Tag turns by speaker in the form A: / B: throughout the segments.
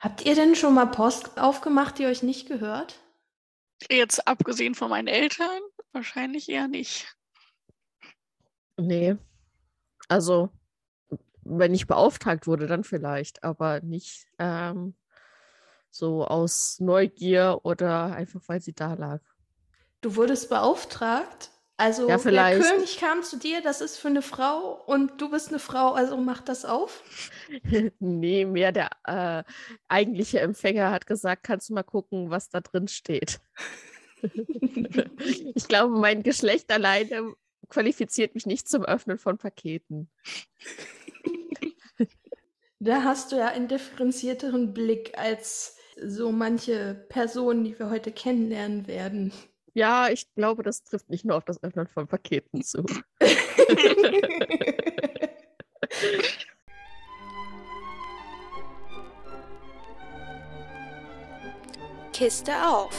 A: Habt ihr denn schon mal Post aufgemacht, die euch nicht gehört?
B: Jetzt abgesehen von meinen Eltern, wahrscheinlich eher nicht.
C: Nee. Also, wenn ich beauftragt wurde, dann vielleicht, aber nicht ähm, so aus Neugier oder einfach, weil sie da lag.
A: Du wurdest beauftragt? Also
C: Ja,
A: der. König kam zu dir, das ist für eine Frau und du bist eine Frau, also mach das auf.
C: Nee, mehr der äh, eigentliche Empfänger hat gesagt, kannst du mal gucken, was da drin steht. ich glaube, mein Geschlecht alleine qualifiziert mich nicht zum Öffnen von Paketen.
A: Da hast du ja einen differenzierteren Blick als so manche Personen, die wir heute kennenlernen werden.
C: Ja, ich glaube, das trifft nicht nur auf das Öffnen von Paketen zu.
D: Kiste auf.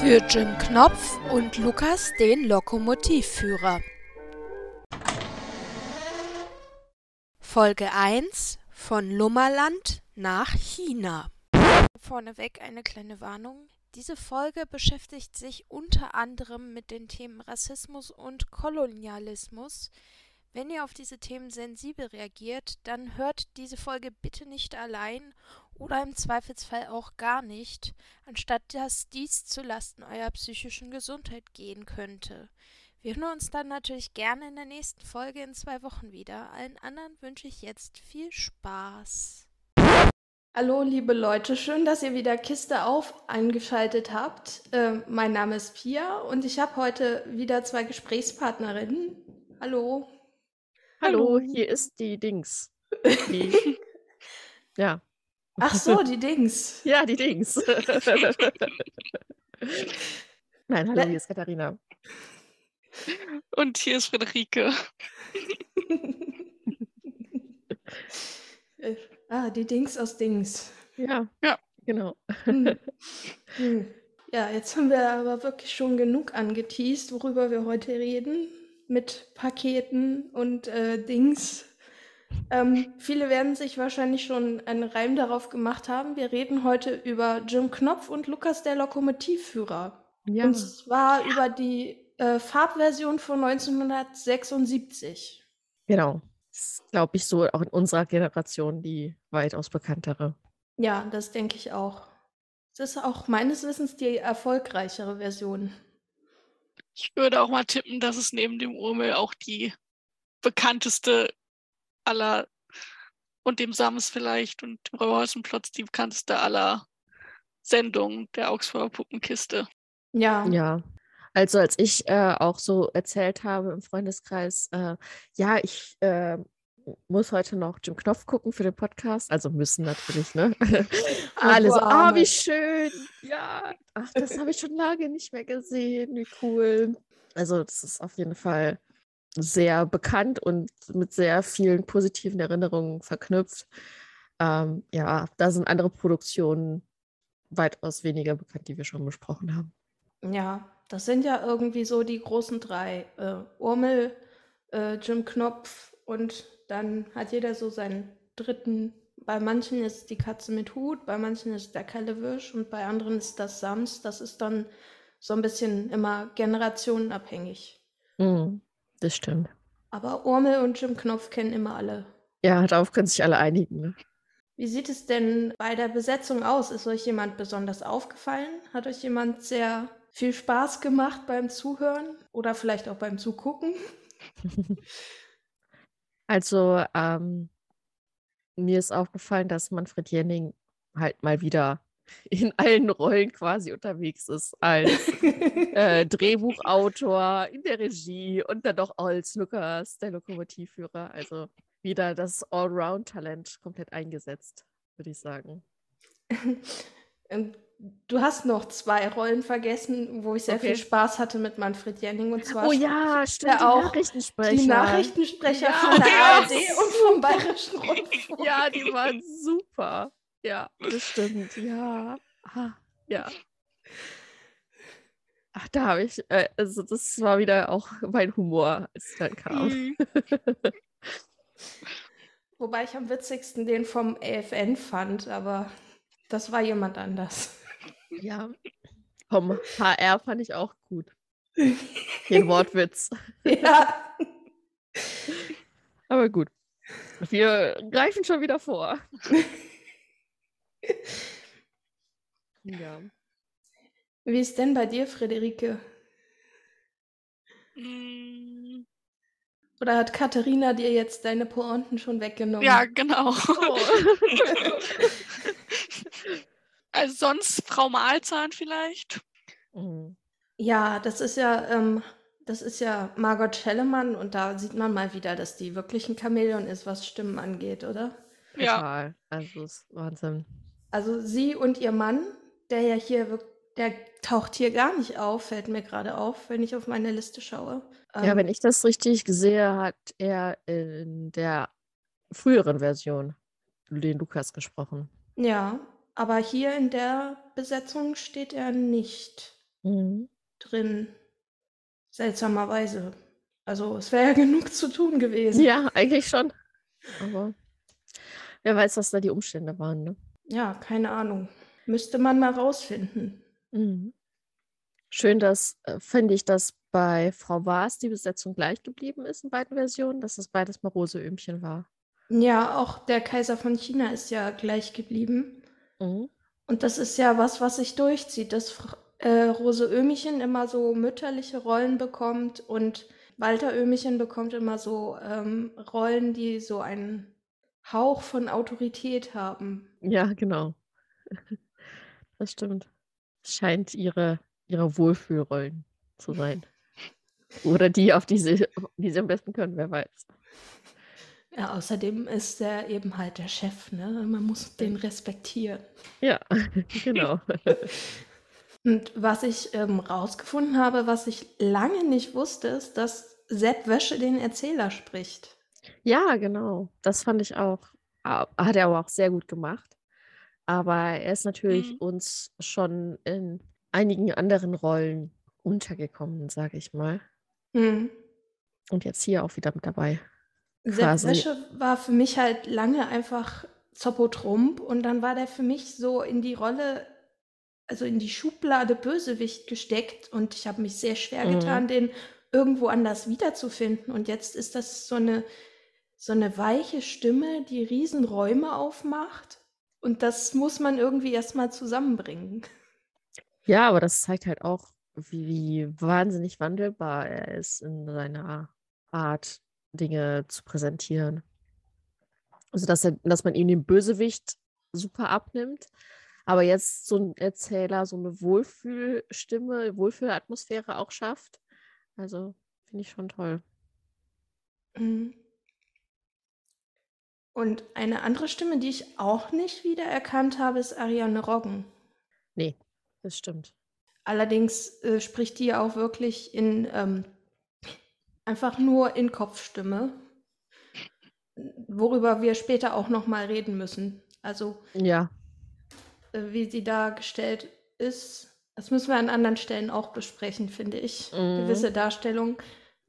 D: Für Jim Knopf und Lukas den Lokomotivführer. Folge 1 von Lummerland nach China. Vorneweg eine kleine Warnung. Diese Folge beschäftigt sich unter anderem mit den Themen Rassismus und Kolonialismus. Wenn ihr auf diese Themen sensibel reagiert, dann hört diese Folge bitte nicht allein oder im Zweifelsfall auch gar nicht, anstatt dass dies zu Lasten eurer psychischen Gesundheit gehen könnte. Wir hören uns dann natürlich gerne in der nächsten Folge in zwei Wochen wieder. Allen anderen wünsche ich jetzt viel Spaß.
A: Hallo, liebe Leute, schön, dass ihr wieder Kiste auf eingeschaltet habt. Ähm, mein Name ist Pia und ich habe heute wieder zwei Gesprächspartnerinnen. Hallo.
C: Hallo, hier ist die Dings. Die, ja.
A: Ach so, die Dings.
C: Ja, die Dings. Nein, hallo, hier ist Katharina.
B: Und hier ist Friederike.
A: Ah, die Dings aus Dings.
C: Ja,
B: Ja.
C: genau.
A: Hm. Hm. Ja, jetzt haben wir aber wirklich schon genug angeteased, worüber wir heute reden. Mit Paketen und äh, Dings. Ähm, viele werden sich wahrscheinlich schon einen Reim darauf gemacht haben. Wir reden heute über Jim Knopf und Lukas der Lokomotivführer.
C: Ja,
A: Und zwar über die äh, Farbversion von 1976.
C: genau. Ist, glaube ich, so auch in unserer Generation die weitaus bekanntere.
A: Ja, das denke ich auch. Das ist auch meines Wissens die erfolgreichere Version.
B: Ich würde auch mal tippen, dass es neben dem Urmel auch die bekannteste aller und dem Sams vielleicht und dem Räuberhäusenplotz die bekannteste aller Sendungen der Augsburger Puppenkiste.
A: Ja.
C: Ja. Also als ich äh, auch so erzählt habe im Freundeskreis, äh, ja, ich äh, muss heute noch Jim Knopf gucken für den Podcast. Also müssen natürlich, ne? Alle so, ah,
A: Arme.
C: wie schön. Ja, ach, das habe ich schon lange nicht mehr gesehen. Wie cool. Also das ist auf jeden Fall sehr bekannt und mit sehr vielen positiven Erinnerungen verknüpft. Ähm, ja, da sind andere Produktionen weitaus weniger bekannt, die wir schon besprochen haben.
A: Ja, das sind ja irgendwie so die großen drei. Äh, Urmel, äh, Jim Knopf und dann hat jeder so seinen dritten. Bei manchen ist die Katze mit Hut, bei manchen ist der Kellewisch und bei anderen ist das Sams. Das ist dann so ein bisschen immer generationenabhängig.
C: Mhm, das stimmt.
A: Aber Urmel und Jim Knopf kennen immer alle.
C: Ja, darauf können sich alle einigen. Ne?
A: Wie sieht es denn bei der Besetzung aus? Ist euch jemand besonders aufgefallen? Hat euch jemand sehr viel Spaß gemacht beim Zuhören oder vielleicht auch beim Zugucken?
C: Also, ähm, mir ist aufgefallen, dass Manfred Jenning halt mal wieder in allen Rollen quasi unterwegs ist. Als äh, Drehbuchautor, in der Regie und dann doch als Lukas, der Lokomotivführer. Also wieder das Allround-Talent komplett eingesetzt, würde ich sagen.
A: Du hast noch zwei Rollen vergessen, wo ich sehr viel
C: Okay.
A: Spaß hatte mit Manfred Jenning und zwar
C: Oh ja, stimmt,
A: er
C: die
A: auch
C: Nachrichtensprecher.
A: die Nachrichtensprecher
C: Ja.
A: von der
B: Ja.
A: ARD und vom Bayerischen Rundfunk.
C: Ja, die waren super. Ja, das stimmt. Ja. Ah, ja. Ach, da habe ich, äh, also das war wieder auch mein Humor, als es dann kam.
B: Mhm.
A: Wobei ich am witzigsten den vom AFN fand, aber das war jemand anders.
C: Ja. Vom HR fand ich auch gut. Den Wortwitz.
A: ja.
C: Aber gut. Wir greifen schon wieder vor. ja.
A: Wie ist denn bei dir, Friederike?
B: Mm,
A: Oder hat Katharina dir jetzt deine Pointen schon weggenommen?
B: Ja, genau.
C: Oh.
B: Also sonst Frau Mahlzahn vielleicht.
C: Mhm.
A: Ja, das ist ja, ähm, das ist ja Margot Schellemann und da sieht man mal wieder, dass die wirklich ein Chamäleon ist, was Stimmen angeht, oder?
B: Ja.
C: Total. Also es ist Wahnsinn.
A: Also sie und ihr Mann, der ja hier der taucht hier gar nicht auf, fällt mir gerade auf, wenn ich auf meine Liste schaue.
C: Ja,
A: Ähm,
C: wenn ich das richtig sehe, hat er in der früheren Version den Lukas gesprochen.
A: ja, aber hier in der Besetzung steht er nicht
C: Mhm.
A: drin. Seltsamerweise. Also es wäre ja genug zu tun gewesen.
C: Ja, eigentlich schon. Aber wer weiß, was da die Umstände waren, ne?
A: Ja, keine Ahnung. Müsste man mal rausfinden.
C: Mhm. Schön, dass, äh, finde ich, dass bei Frau Waas die Besetzung gleich geblieben ist in beiden Versionen, dass es beides mal Rose Öhmchen war.
A: Ja, auch der Kaiser von China ist ja gleich geblieben.
C: Mhm.
A: Und das ist ja was, was sich durchzieht, dass äh, Rose Ömichen immer so mütterliche Rollen bekommt und Walter Ömichen bekommt immer so ähm, Rollen, die so einen Hauch von Autorität haben.
C: Ja, genau. Das stimmt. Es scheint ihre, ihre Wohlfühlrollen zu sein. Oder die, auf die sie, die sie am besten können, wer weiß.
A: Ja, außerdem ist er eben halt der Chef, ne? Man muss den respektieren.
C: Ja, genau.
A: Und was ich ähm, rausgefunden habe, was ich lange nicht wusste, ist, dass Sepp Wäsche den Erzähler spricht.
C: Ja, genau. Das fand ich auch. Hat er aber auch sehr gut gemacht. Aber er ist natürlich
B: Mhm.
C: uns schon in einigen anderen Rollen untergekommen, sage ich mal.
A: Hm.
C: Und jetzt hier auch wieder mit dabei.
A: Sepp
C: Quasi.
A: Wäsche war für mich halt lange einfach Zoppo Trump und dann war der für mich so in die Rolle, also in die Schublade Bösewicht gesteckt und ich habe mich sehr schwer
C: Mhm.
A: getan, den irgendwo anders wiederzufinden. Und jetzt ist das so eine, so eine weiche Stimme, die Riesenräume aufmacht. Und das muss man irgendwie erstmal zusammenbringen.
C: Ja, aber das zeigt halt auch, wie wahnsinnig wandelbar er ist in seiner Art, Dinge zu präsentieren. Also, dass er, dass man ihm den Bösewicht super abnimmt, aber jetzt so ein Erzähler so eine Wohlfühlstimme, Wohlfühlatmosphäre auch schafft. Also, finde ich schon toll.
A: Mhm. Und eine andere Stimme, die ich auch nicht wiedererkannt habe, ist Ariane Roggen.
C: Nee, das stimmt.
A: Allerdings äh, spricht die ja auch wirklich in ähm, einfach nur in Kopfstimme, worüber wir später auch noch mal reden müssen. Also
C: Ja,
A: äh, wie sie dargestellt ist, das müssen wir an anderen Stellen auch besprechen, finde ich.
C: Mhm.
A: Gewisse Darstellungen.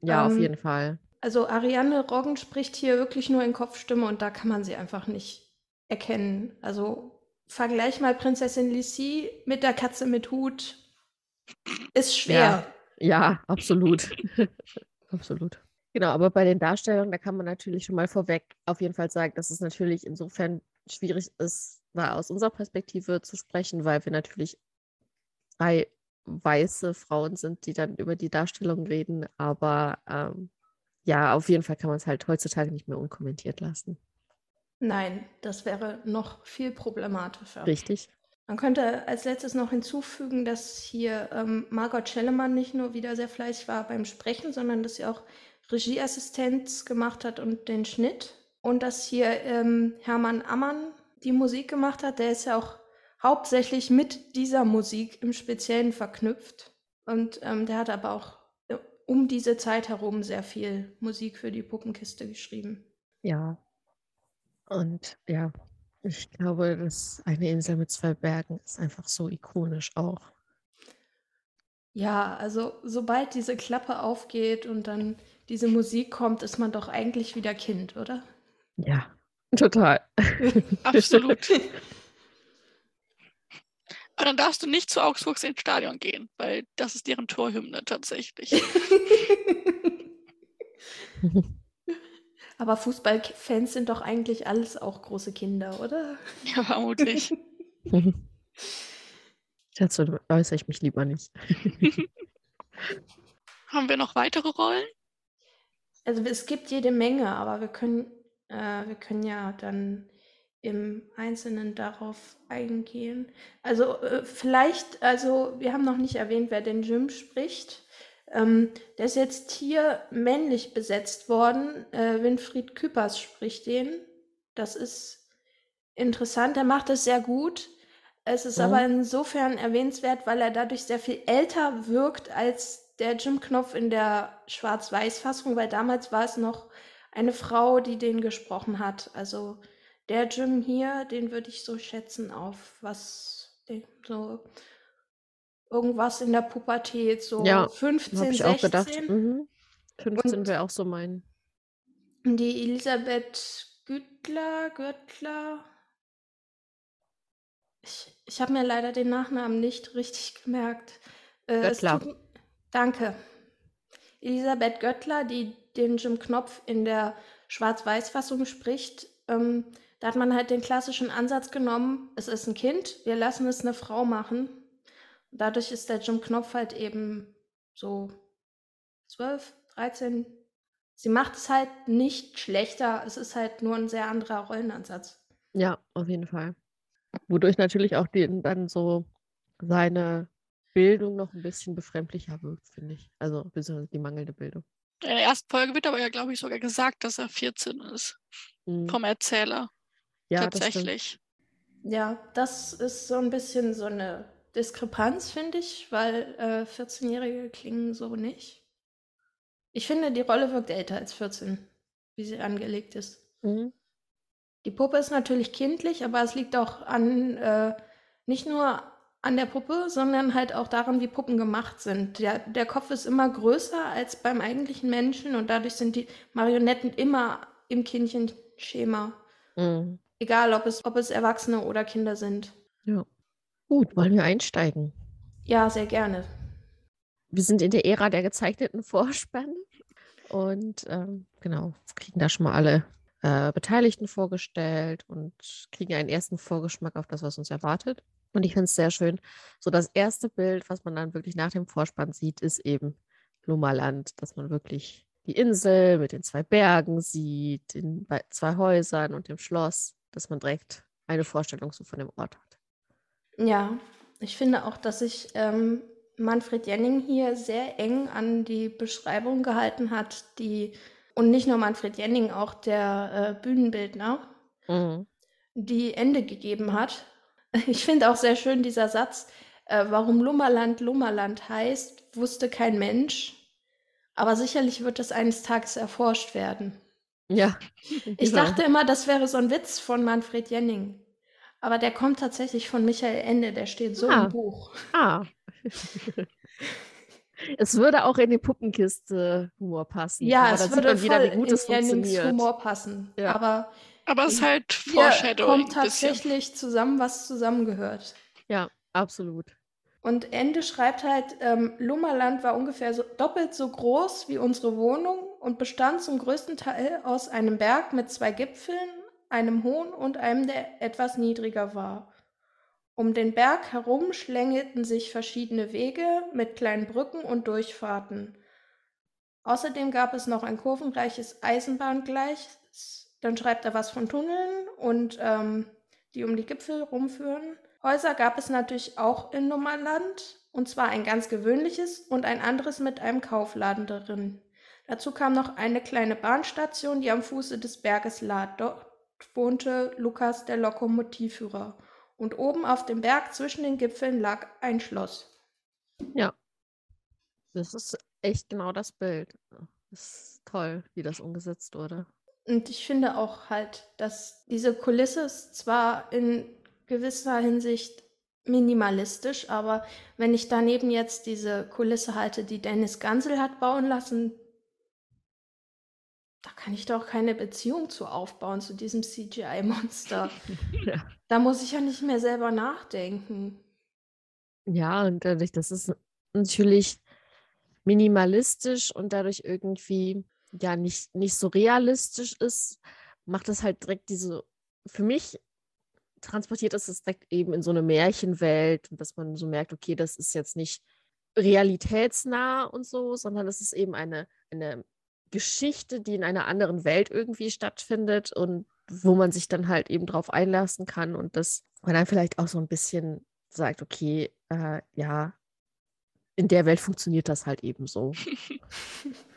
C: ja, auf
A: Ähm,
C: jeden Fall.
A: Also Ariane Roggen spricht hier wirklich nur in Kopfstimme und da kann man sie einfach nicht erkennen. Also vergleich mal Prinzessin Lissi mit der Katze mit Hut. Ist schwer.
C: Ja, absolut. absolut. Genau, aber bei den Darstellungen, da kann man natürlich schon mal vorweg auf jeden Fall sagen, dass es natürlich insofern schwierig ist, da aus unserer Perspektive zu sprechen, weil wir natürlich drei weiße Frauen sind, die dann über die Darstellung reden. Aber ähm, ja, auf jeden Fall kann man es halt heutzutage nicht mehr unkommentiert lassen.
A: Nein, das wäre noch viel problematischer.
C: Richtig?
A: Man könnte als letztes noch hinzufügen, dass hier ähm, Margot Schellemann nicht nur wieder sehr fleißig war beim Sprechen, sondern dass sie auch Regieassistenz gemacht hat und den Schnitt. Und dass hier ähm, Hermann Ammann die Musik gemacht hat. Der ist ja auch hauptsächlich mit dieser Musik im Speziellen verknüpft. Und ähm, der hat aber auch äh, um diese Zeit herum sehr viel Musik für die Puppenkiste geschrieben.
C: Ja. Und ja, ich glaube, dass eine Insel mit zwei Bergen ist einfach so ikonisch auch.
A: Ja, also sobald diese Klappe aufgeht und dann diese Musik kommt, ist man doch eigentlich wieder Kind, oder?
C: Ja, Total.
B: Absolut. Aber dann darfst du nicht zu Augsburgs ins Stadion gehen, weil das ist deren Torhymne tatsächlich.
A: Aber Fußballfans sind doch eigentlich alles auch große Kinder, oder?
B: Ja, vermutlich.
C: Dazu äußere ich mich lieber nicht.
B: Haben wir noch weitere Rollen?
A: Also es gibt jede Menge, aber wir können, äh, wir können ja dann im Einzelnen darauf eingehen. Also äh, vielleicht, also wir haben noch nicht erwähnt, wer den Jim spricht. Ähm, der ist jetzt hier männlich besetzt worden. Äh, Winfried Küpers spricht den. Das ist interessant. Er macht es sehr gut. Es ist
C: Mhm.
A: aber insofern erwähnenswert, weil er dadurch sehr viel älter wirkt als der Jim Knopf in der Schwarz-Weiß-Fassung, weil damals war es noch eine Frau, die den gesprochen hat. Also der Jim hier, den würde ich so schätzen auf was, so irgendwas in der Pubertät, so
C: Ja,
A: 15,
C: Habe ich auch
A: 16.
C: gedacht. Mhm. 15
A: Und-
C: wäre auch so mein.
A: Die Elisabeth Güttler, Göttler. Ich, ich habe mir leider den Nachnamen nicht richtig gemerkt. Äh,
C: Göttler.
A: tut- danke. Elisabeth Göttler, die den Jim Knopf in der Schwarz-Weiß-Fassung spricht. Ähm, da hat man halt den klassischen Ansatz genommen, es ist ein Kind, wir lassen es eine Frau machen. Dadurch ist der Jim Knopf halt eben so 12, 13. Sie macht es halt nicht schlechter, es ist halt nur ein sehr anderer Rollenansatz.
C: Ja, auf jeden Fall. Wodurch natürlich auch den, dann so seine Bildung noch ein bisschen befremdlicher wirkt, finde ich. Also, beziehungsweise die mangelnde Bildung.
B: In der ersten Folge wird aber ja, glaube ich, sogar gesagt, dass er 14 ist.
C: Mhm.
B: Vom Erzähler.
C: Ja, das
B: tatsächlich.
A: Ja, das ist so ein bisschen so eine Diskrepanz, finde ich, weil äh, 14-Jährige klingen so nicht. Ich finde, die Rolle wirkt älter als 14, wie sie angelegt ist.
C: Mhm.
A: Die Puppe ist natürlich kindlich, aber es liegt auch an, äh, nicht nur an der Puppe, sondern halt auch daran, wie Puppen gemacht sind. Der, der Kopf ist immer größer als beim eigentlichen Menschen und dadurch sind die Marionetten immer im Kindchenschema.
C: Mhm.
A: Egal, ob es, ob es Erwachsene oder Kinder sind.
C: Ja. Gut, wollen wir einsteigen?
A: Ja, sehr gerne.
C: Wir sind in der Ära der gezeichneten Vorspänne und ähm, genau, kriegen da schon mal alle äh, Beteiligten vorgestellt und kriegen einen ersten Vorgeschmack auf das, was uns erwartet. Und ich finde es sehr schön. So das erste Bild, was man dann wirklich nach dem Vorspann sieht, ist eben Lummerland, dass man wirklich die Insel mit den zwei Bergen sieht, den bei- zwei Häusern und dem Schloss, dass man direkt eine Vorstellung so von dem Ort hat.
A: Ja, ich finde auch, dass sich ähm, Manfred Jenning hier sehr eng an die Beschreibung gehalten hat, die, und nicht nur Manfred Jenning, auch der äh, Bühnenbildner,
C: Mhm.
A: die Ende gegeben hat. Ich finde auch sehr schön dieser Satz, äh, warum Lummerland Lummerland heißt, wusste kein Mensch. Aber sicherlich wird es eines Tages erforscht werden.
C: Ja.
A: Ich
C: genau.
A: dachte immer, das wäre so ein Witz von Manfred Jenning. Aber der kommt tatsächlich von Michael Ende, der steht so
C: Ah.
A: im Buch.
C: Ah. es würde auch in die Puppenkiste-Humor passen.
A: Ja,
C: aber
A: es
C: sieht
A: würde
C: man wieder,
A: voll
C: wie gut
A: in
C: es funktioniert.
A: Humor passen.
C: Ja.
A: Aber
B: Aber es ist halt
A: hier
B: Foreshadowing.
A: kommt tatsächlich zusammen, was zusammengehört.
C: Ja, absolut.
A: Und Ende schreibt halt, ähm, Lummerland war ungefähr so, doppelt so groß wie unsere Wohnung und bestand zum größten Teil aus einem Berg mit zwei Gipfeln, einem hohen und einem, der etwas niedriger war. Um den Berg herum schlängelten sich verschiedene Wege mit kleinen Brücken und Durchfahrten. Außerdem gab es noch ein kurvenreiches Eisenbahngleis. Dann schreibt er was von Tunneln und ähm, die um die Gipfel rumführen. Häuser gab es natürlich auch in Nummerland, und zwar ein ganz gewöhnliches und ein anderes mit einem Kaufladen darin. Dazu kam noch eine kleine Bahnstation, die am Fuße des Berges lag. Dort wohnte Lukas, der Lokomotivführer. Und oben auf dem Berg zwischen den Gipfeln lag ein Schloss.
C: Das ist echt genau das Bild. Das ist toll, wie das umgesetzt wurde.
A: Und ich finde auch halt, dass diese Kulisse ist zwar in gewisser Hinsicht minimalistisch, aber wenn ich daneben jetzt diese Kulisse halte, die Dennis Gansel hat bauen lassen, kann ich doch keine Beziehung zu aufbauen, zu diesem CGI-Monster.
C: Ja.
A: Da muss ich ja nicht mehr selber nachdenken.
C: Ja, und dadurch, dass es natürlich minimalistisch und dadurch irgendwie ja nicht, nicht so realistisch ist, macht es halt direkt diese, für mich transportiert es es direkt eben in so eine Märchenwelt und dass man so merkt, okay, das ist jetzt nicht realitätsnah und so, sondern es ist eben eine, eine Geschichte, die in einer anderen Welt irgendwie stattfindet und wo man sich dann halt eben drauf einlassen kann und dass man dann vielleicht auch so ein bisschen sagt, okay, äh, ja, in der Welt funktioniert das halt eben so.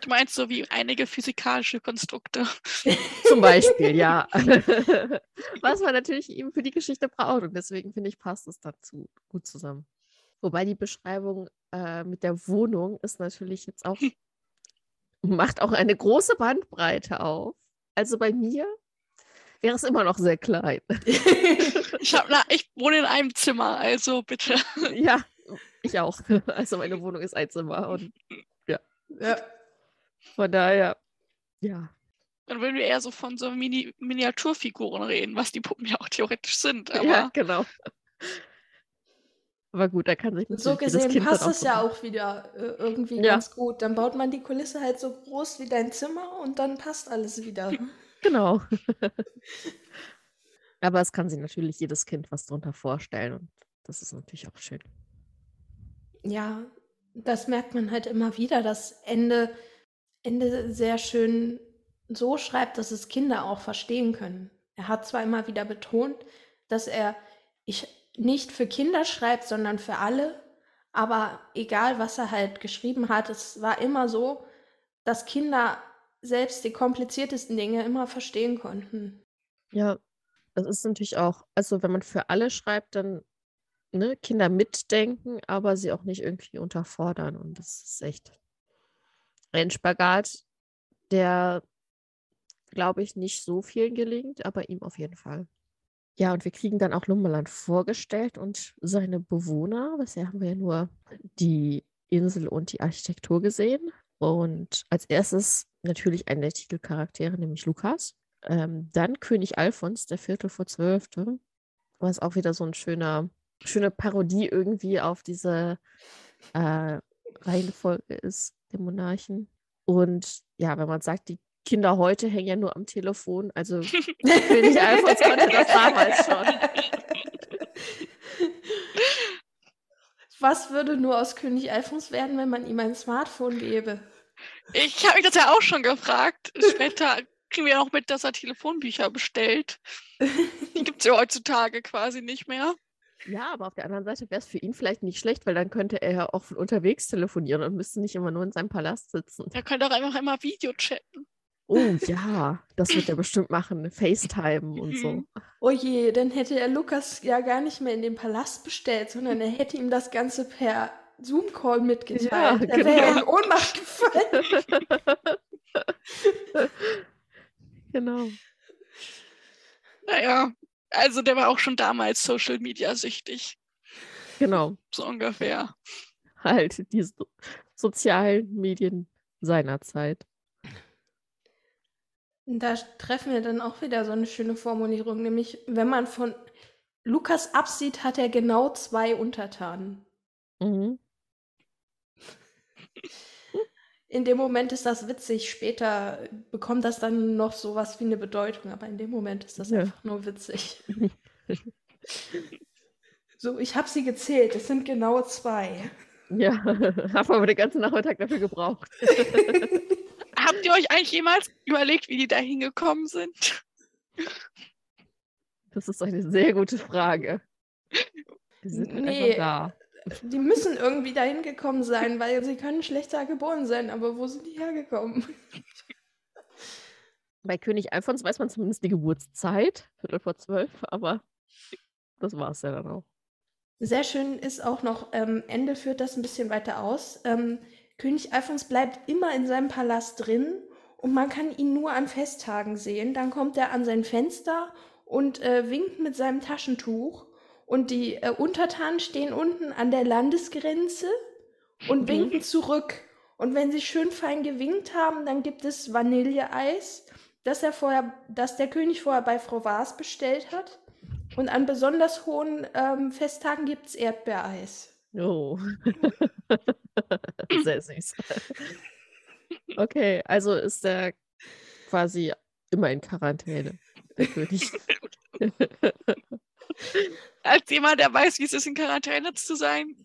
B: Du meinst so wie einige physikalische Konstrukte.
C: Zum Beispiel, ja. Was man natürlich eben für die Geschichte braucht. Und deswegen finde ich, passt es dazu gut zusammen. Wobei die Beschreibung äh, mit der Wohnung ist natürlich jetzt auch, macht auch eine große Bandbreite auf. Also bei mir wäre es immer noch sehr klein.
B: Ich, hab, na, ich wohne in einem Zimmer, also bitte.
C: ja, ich auch. Also meine Wohnung ist ein Zimmer und
A: Ja.
C: von daher, ja.
B: Dann würden wir eher so von so Mini Miniaturfiguren reden, was die Puppen ja auch theoretisch sind.
C: Ja, genau. Aber gut, da kann sich
A: Und so gesehen passt es ja auch wieder äh, irgendwie
C: Ja.
A: ganz gut. Dann baut man die Kulisse halt so groß wie dein Zimmer und dann passt alles wieder.
C: Genau. Aber es kann sich natürlich jedes Kind was darunter vorstellen und das ist natürlich auch schön.
A: Ja, das merkt man halt immer wieder, dass Ende, Ende sehr schön so schreibt, dass es Kinder auch verstehen können. Er hat zwar immer wieder betont, dass er ich nicht für Kinder schreibt, sondern für alle, aber egal, was er halt geschrieben hat, es war immer so, dass Kinder selbst die kompliziertesten Dinge immer verstehen konnten.
C: Ja, das ist natürlich auch, also wenn man für alle schreibt, dann ne, Kinder mitdenken, aber sie auch nicht irgendwie unterfordern. Und das ist echt ein Spagat, der, glaube ich, nicht so vielen gelingt, aber ihm auf jeden Fall. Ja, und wir kriegen dann auch Lumberland vorgestellt und seine Bewohner. Bisher haben wir ja nur die Insel und die Architektur gesehen. Und als erstes natürlich einen der Titelcharaktere, nämlich Lukas. Ähm, dann König Alfons, der Viertel vor Zwölfte, was auch wieder so ein schöner, schöne Parodie irgendwie auf diese äh, Reihenfolge ist, der Monarchen. Und ja, wenn man sagt, die Kinder heute hängen ja nur am Telefon, also König Alfons konnte das damals schon.
A: Was würde nur aus König Alfons werden, wenn man ihm ein Smartphone gäbe?
B: ich habe mich das ja auch schon gefragt. Später kriegen wir auch mit, dass er Telefonbücher bestellt. Die gibt es ja heutzutage quasi nicht mehr.
C: Ja, aber auf der anderen Seite wäre es für ihn vielleicht nicht schlecht, weil dann könnte er ja auch von unterwegs telefonieren und müsste nicht immer nur in seinem Palast sitzen.
B: Er könnte auch einfach immer Video chatten.
C: Oh ja, das wird er bestimmt machen. FaceTime und so.
B: Mhm.
A: Oh je, dann hätte er Lukas ja gar nicht mehr in den Palast bestellt, sondern er hätte ihm das Ganze per Zoom-Call mitgeteilt.
C: Ja,
A: er wäre ja
C: genau.
A: in Ohnmacht gefallen.
C: genau.
B: Naja, also der war auch schon damals Social Media süchtig.
C: Genau.
B: So ungefähr.
C: Halt die so sozialen Medien seiner Zeit.
A: Da treffen wir dann auch wieder so eine schöne Formulierung, nämlich wenn man von Lukas absieht, hat er genau zwei Untertanen.
C: Mhm.
A: In dem Moment ist das witzig, später bekommt das dann noch sowas wie eine Bedeutung, aber in dem Moment ist das
C: Ja.
A: einfach nur witzig. so, ich habe sie gezählt, es sind genau zwei.
C: Ja, haben aber den ganzen Nachmittag dafür gebraucht.
B: Habt ihr euch eigentlich jemals überlegt, wie die da hingekommen sind?
C: Das ist eine sehr gute Frage. Die sind halt
A: Nee.
C: einfach da.
A: Die müssen irgendwie dahin gekommen sein, weil sie können schlechter geboren sein, aber wo sind die hergekommen?
C: Bei König Alfons weiß man zumindest die Geburtszeit, Viertel vor zwölf, aber das war es ja dann auch.
A: Sehr schön ist auch noch, ähm, Ende führt das ein bisschen weiter aus. Ähm, König Alfons bleibt immer in seinem Palast drin und man kann ihn nur an Festtagen sehen. Dann kommt er an sein Fenster und äh, winkt mit seinem Taschentuch. Und die äh, Untertanen stehen unten an der Landesgrenze und
C: Mhm.
A: winken zurück. Und wenn sie schön fein gewinkt haben, dann gibt es Vanilleeis, das, er vorher, das der König vorher bei Frau Vars bestellt hat. Und an besonders hohen ähm, Festtagen gibt es Erdbeereis.
C: Oh. Sehr süß. Okay, also ist der quasi immer in Quarantäne, der König.
B: Als jemand, der weiß, wie es ist, in Quarantäne zu sein,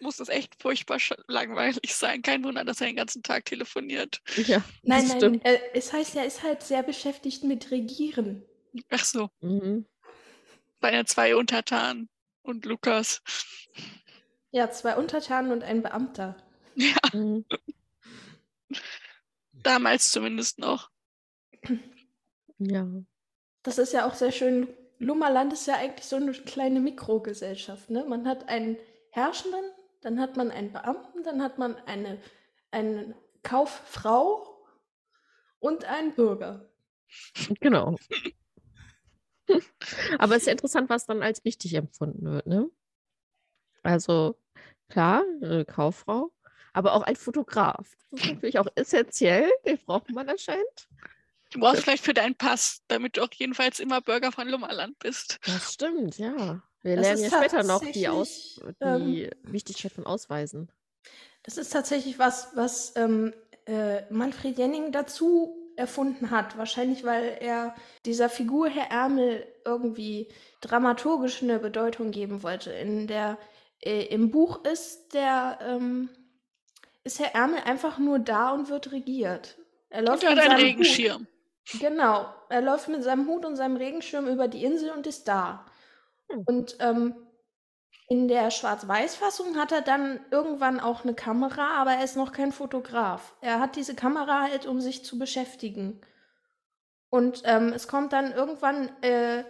B: muss das echt furchtbar langweilig sein. Kein Wunder, dass er den ganzen Tag telefoniert.
C: Ja,
A: Nein, nein,
C: stimmt.
A: äh, es heißt, er ist halt sehr beschäftigt mit Regieren.
B: Ach so,
C: Mhm.
B: seine zwei Untertanen und Lukas.
A: Ja, zwei Untertanen und ein Beamter.
B: Ja,
C: Mhm.
B: damals zumindest noch.
C: Ja.
A: Das ist ja auch sehr schön. Lummerland ist ja eigentlich so eine kleine Mikrogesellschaft. Ne? Man hat einen Herrschenden, dann hat man einen Beamten, dann hat man eine, eine Kauffrau und einen Bürger.
C: Genau. Aber es ist ja interessant, was dann als wichtig empfunden wird, ne? Also, klar, eine Kauffrau, aber auch ein Fotograf. Das ist natürlich auch essentiell, den braucht man anscheinend.
B: Du brauchst vielleicht für deinen Pass, damit du auch jedenfalls immer Bürger von Lummerland bist.
C: Das stimmt, ja. Wir
A: Das
C: lernen ja später noch die, Aus
A: ähm,
C: die Wichtigkeit von Ausweisen.
A: Das ist tatsächlich was, was ähm, äh, Manfred Jenning dazu erfunden hat. Wahrscheinlich, weil er dieser Figur Herr Ärmel irgendwie dramaturgisch eine Bedeutung geben wollte. In der, äh, Im Buch ist der ähm, ist Herr Ärmel einfach nur da und wird regiert. Er
B: Und
A: läuft
B: hat
A: mit seinem
B: Regenschirm.
A: Hut, genau, er läuft mit seinem Hut und seinem Regenschirm über die Insel und ist da.
C: Hm.
A: Und ähm, in der Schwarz-Weiß-Fassung hat er dann irgendwann auch eine Kamera, aber er ist noch kein Fotograf. Er hat diese Kamera halt, um sich zu beschäftigen. Und ähm, es kommt dann irgendwann äh,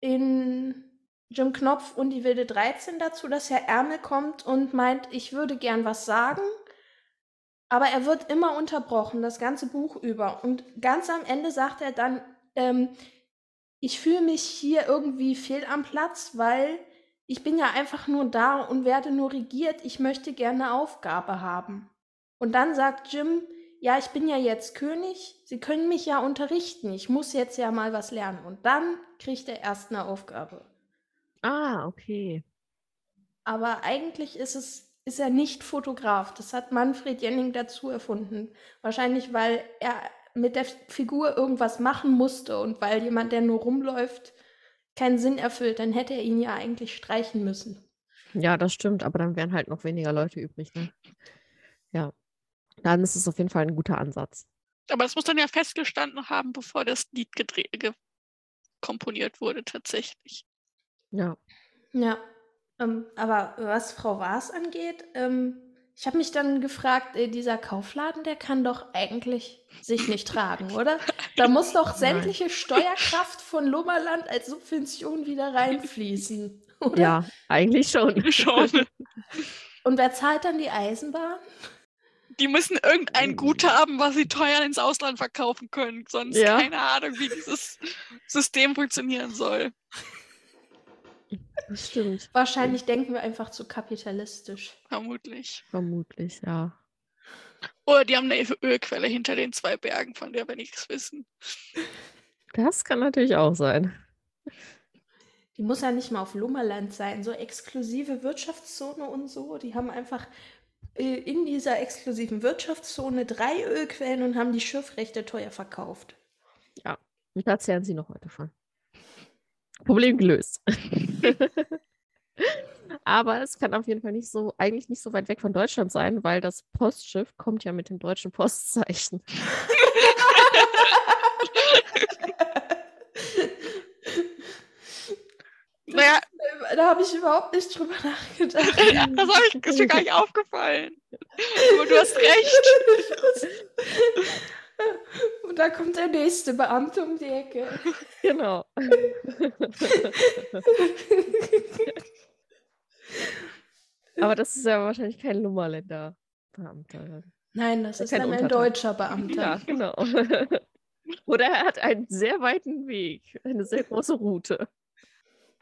A: in Jim Knopf und die Wilde 13 dazu, dass Herr Ärmel kommt und meint, ich würde gern was sagen, aber er wird immer unterbrochen, das ganze Buch über. Und ganz am Ende sagt er dann, ähm, ich fühle mich hier irgendwie fehl am Platz, weil ich bin ja einfach nur da und werde nur regiert. Ich möchte gerne eine Aufgabe haben. Und dann sagt Jim, ja, ich bin ja jetzt König. Sie können mich ja unterrichten. Ich muss jetzt ja mal was lernen. Und dann kriegt er erst eine Aufgabe.
C: Ah, okay.
A: Aber eigentlich ist es ist er nicht Fotograf. Das hat Manfred Jenning dazu erfunden. Wahrscheinlich, weil er mit der Figur irgendwas machen musste und weil jemand, der nur rumläuft, keinen Sinn erfüllt, dann hätte er ihn ja eigentlich streichen müssen.
C: Ja, das stimmt, aber dann wären halt noch weniger Leute übrig, ne? Ja. Dann ist es auf jeden Fall ein guter Ansatz.
B: Aber das muss dann ja festgestanden haben, bevor das Lied gedreht, ge komponiert wurde, tatsächlich.
C: Ja.
A: Ja, ähm, aber was Frau Waas angeht, ähm, ich habe mich dann gefragt, äh, dieser Kaufladen, der kann doch eigentlich sich nicht tragen, oder? Da muss doch
C: Nein.
A: sämtliche Steuerkraft von Lummerland als Subvention wieder reinfließen, oder?
C: Ja, eigentlich schon.
B: Schon.
A: Und wer zahlt dann die Eisenbahn?
B: Die müssen irgendein Gut haben, was sie teuer ins Ausland verkaufen können. Sonst
C: Ja.
B: keine Ahnung, wie dieses System funktionieren soll.
C: Das stimmt.
A: Wahrscheinlich denken wir einfach zu kapitalistisch.
B: Vermutlich.
C: Vermutlich, ja.
B: Oder die haben eine Ölquelle hinter den zwei Bergen, von der wir nichts wissen.
C: Das kann natürlich auch sein.
A: Die muss ja nicht mal auf Lummerland sein. So exklusive Wirtschaftszone und so. Die haben einfach äh, in dieser exklusiven Wirtschaftszone drei Ölquellen und haben die Schiffrechte teuer verkauft.
C: Und da erzählen sie noch heute von. Problem gelöst. Aber es kann auf jeden Fall nicht so, eigentlich nicht so weit weg von Deutschland sein, weil das Postschiff kommt ja mit dem deutschen Postzeichen.
B: Naja,
A: Da habe ich überhaupt nicht drüber nachgedacht.
B: ja, das, ich, ist mir gar nicht aufgefallen. Aber du hast recht.
A: Und da kommt der nächste Beamte um die Ecke.
C: Genau. Aber das ist ja wahrscheinlich kein Lummerländer Beamter.
A: Nein, das ist
C: kein
A: dann ein deutscher Beamter.
C: Ja, genau. Oder er hat einen sehr weiten Weg, eine sehr große Route.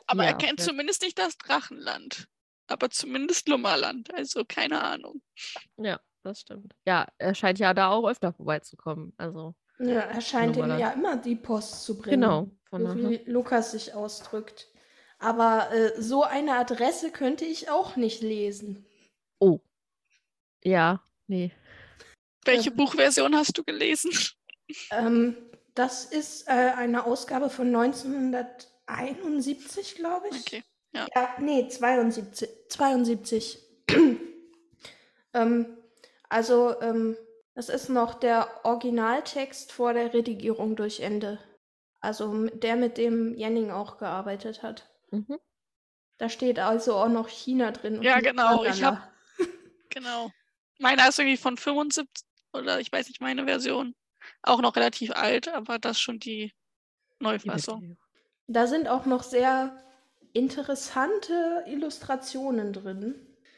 B: Aber er
C: Ja,
B: kennt
C: ja.
B: zumindest nicht das Drachenland. Aber zumindest Lummerland. Also keine Ahnung.
C: Ja, das stimmt. Ja, er scheint ja da auch öfter vorbeizukommen. Also,
A: Ja, er scheint ihm ja immer die Post zu bringen.
C: genau. Von
A: So wie Lukas sich ausdrückt. Aber äh, so eine Adresse könnte ich auch nicht lesen.
C: Oh. Ja, nee.
B: Welche
A: Ähm.
B: Buchversion hast du gelesen?
A: Ähm, das ist äh, eine Ausgabe von 1971, glaube ich.
B: Okay.
A: Ja, nee, 72. 72. ähm, also, ähm, das ist noch der Originaltext vor der Redigierung durch Ende. Also der, mit dem Jenning auch gearbeitet hat.
C: Mhm.
A: Da steht also auch noch China drin. und
B: Ja, genau, ich
A: Mandala.
B: Genau. Meiner ist irgendwie von 75 oder ich weiß nicht, meine Version. Auch noch relativ alt, aber das schon die Neufassung.
A: Da sind auch noch sehr interessante Illustrationen drin.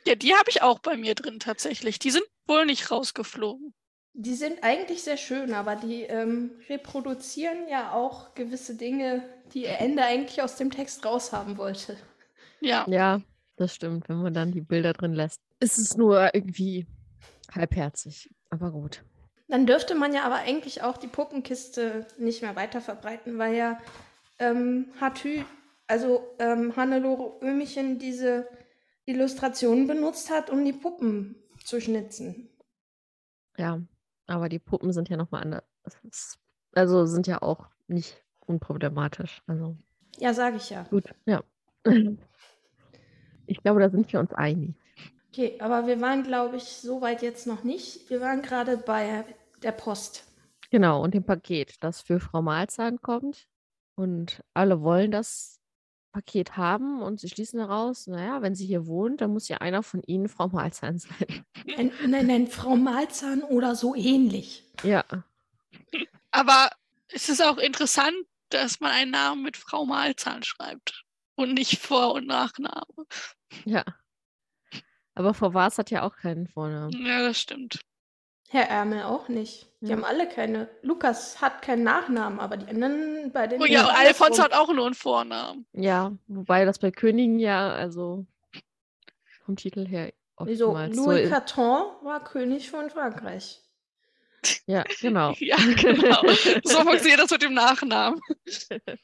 B: Ja, die habe ich auch bei mir drin tatsächlich. Die sind wohl nicht rausgeflogen.
A: Die sind eigentlich sehr schön, aber die ähm, reproduzieren ja auch gewisse Dinge, die Ende eigentlich aus dem Text raushaben wollte.
B: Ja,
C: Ja, das stimmt. Wenn man dann die Bilder drin lässt, ist es nur irgendwie halbherzig. Aber gut.
A: Dann dürfte man ja aber eigentlich auch die Puppenkiste nicht mehr weiter verbreiten, weil ja ähm, Hatü, also ähm, Hannelore Ömichen diese Illustrationen benutzt hat, um die Puppen zu schnitzen.
C: Ja, aber die Puppen sind ja nochmal anders. Also sind ja auch nicht unproblematisch. Also
A: Ja, sage ich ja.
C: gut, ja. Ich glaube, da sind wir uns einig.
A: Okay, aber wir waren, glaube ich, so weit jetzt noch nicht. Wir waren gerade bei der Post.
C: Genau, und dem Paket, das für Frau Malzahn kommt. Und alle wollen das Paket haben und sie schließen daraus, naja, wenn sie hier wohnt, dann muss ja einer von ihnen Frau Malzahn sein.
A: Nein, nein, nein, Frau Malzahn oder so ähnlich.
C: Ja,
B: aber es ist auch interessant, dass man einen Namen mit Frau Malzahn schreibt und nicht Vor- und Nachname.
C: ja. Aber Frau Waas hat ja auch keinen Vornamen.
B: Ja, das stimmt.
A: Herr Ärmel auch nicht. Die
C: Ja.
A: haben alle keine. Lukas hat keinen Nachnamen, aber die anderen bei den.
B: Oh ja, Alfons hat auch nur einen Vornamen.
C: Ja, wobei das bei Königen ja, also vom Titel her
A: Wieso?
C: oftmals so
A: Louis
C: ist.
A: Carton war König von Frankreich.
C: Ja, genau.
B: Ja, genau. so funktioniert das mit dem Nachnamen.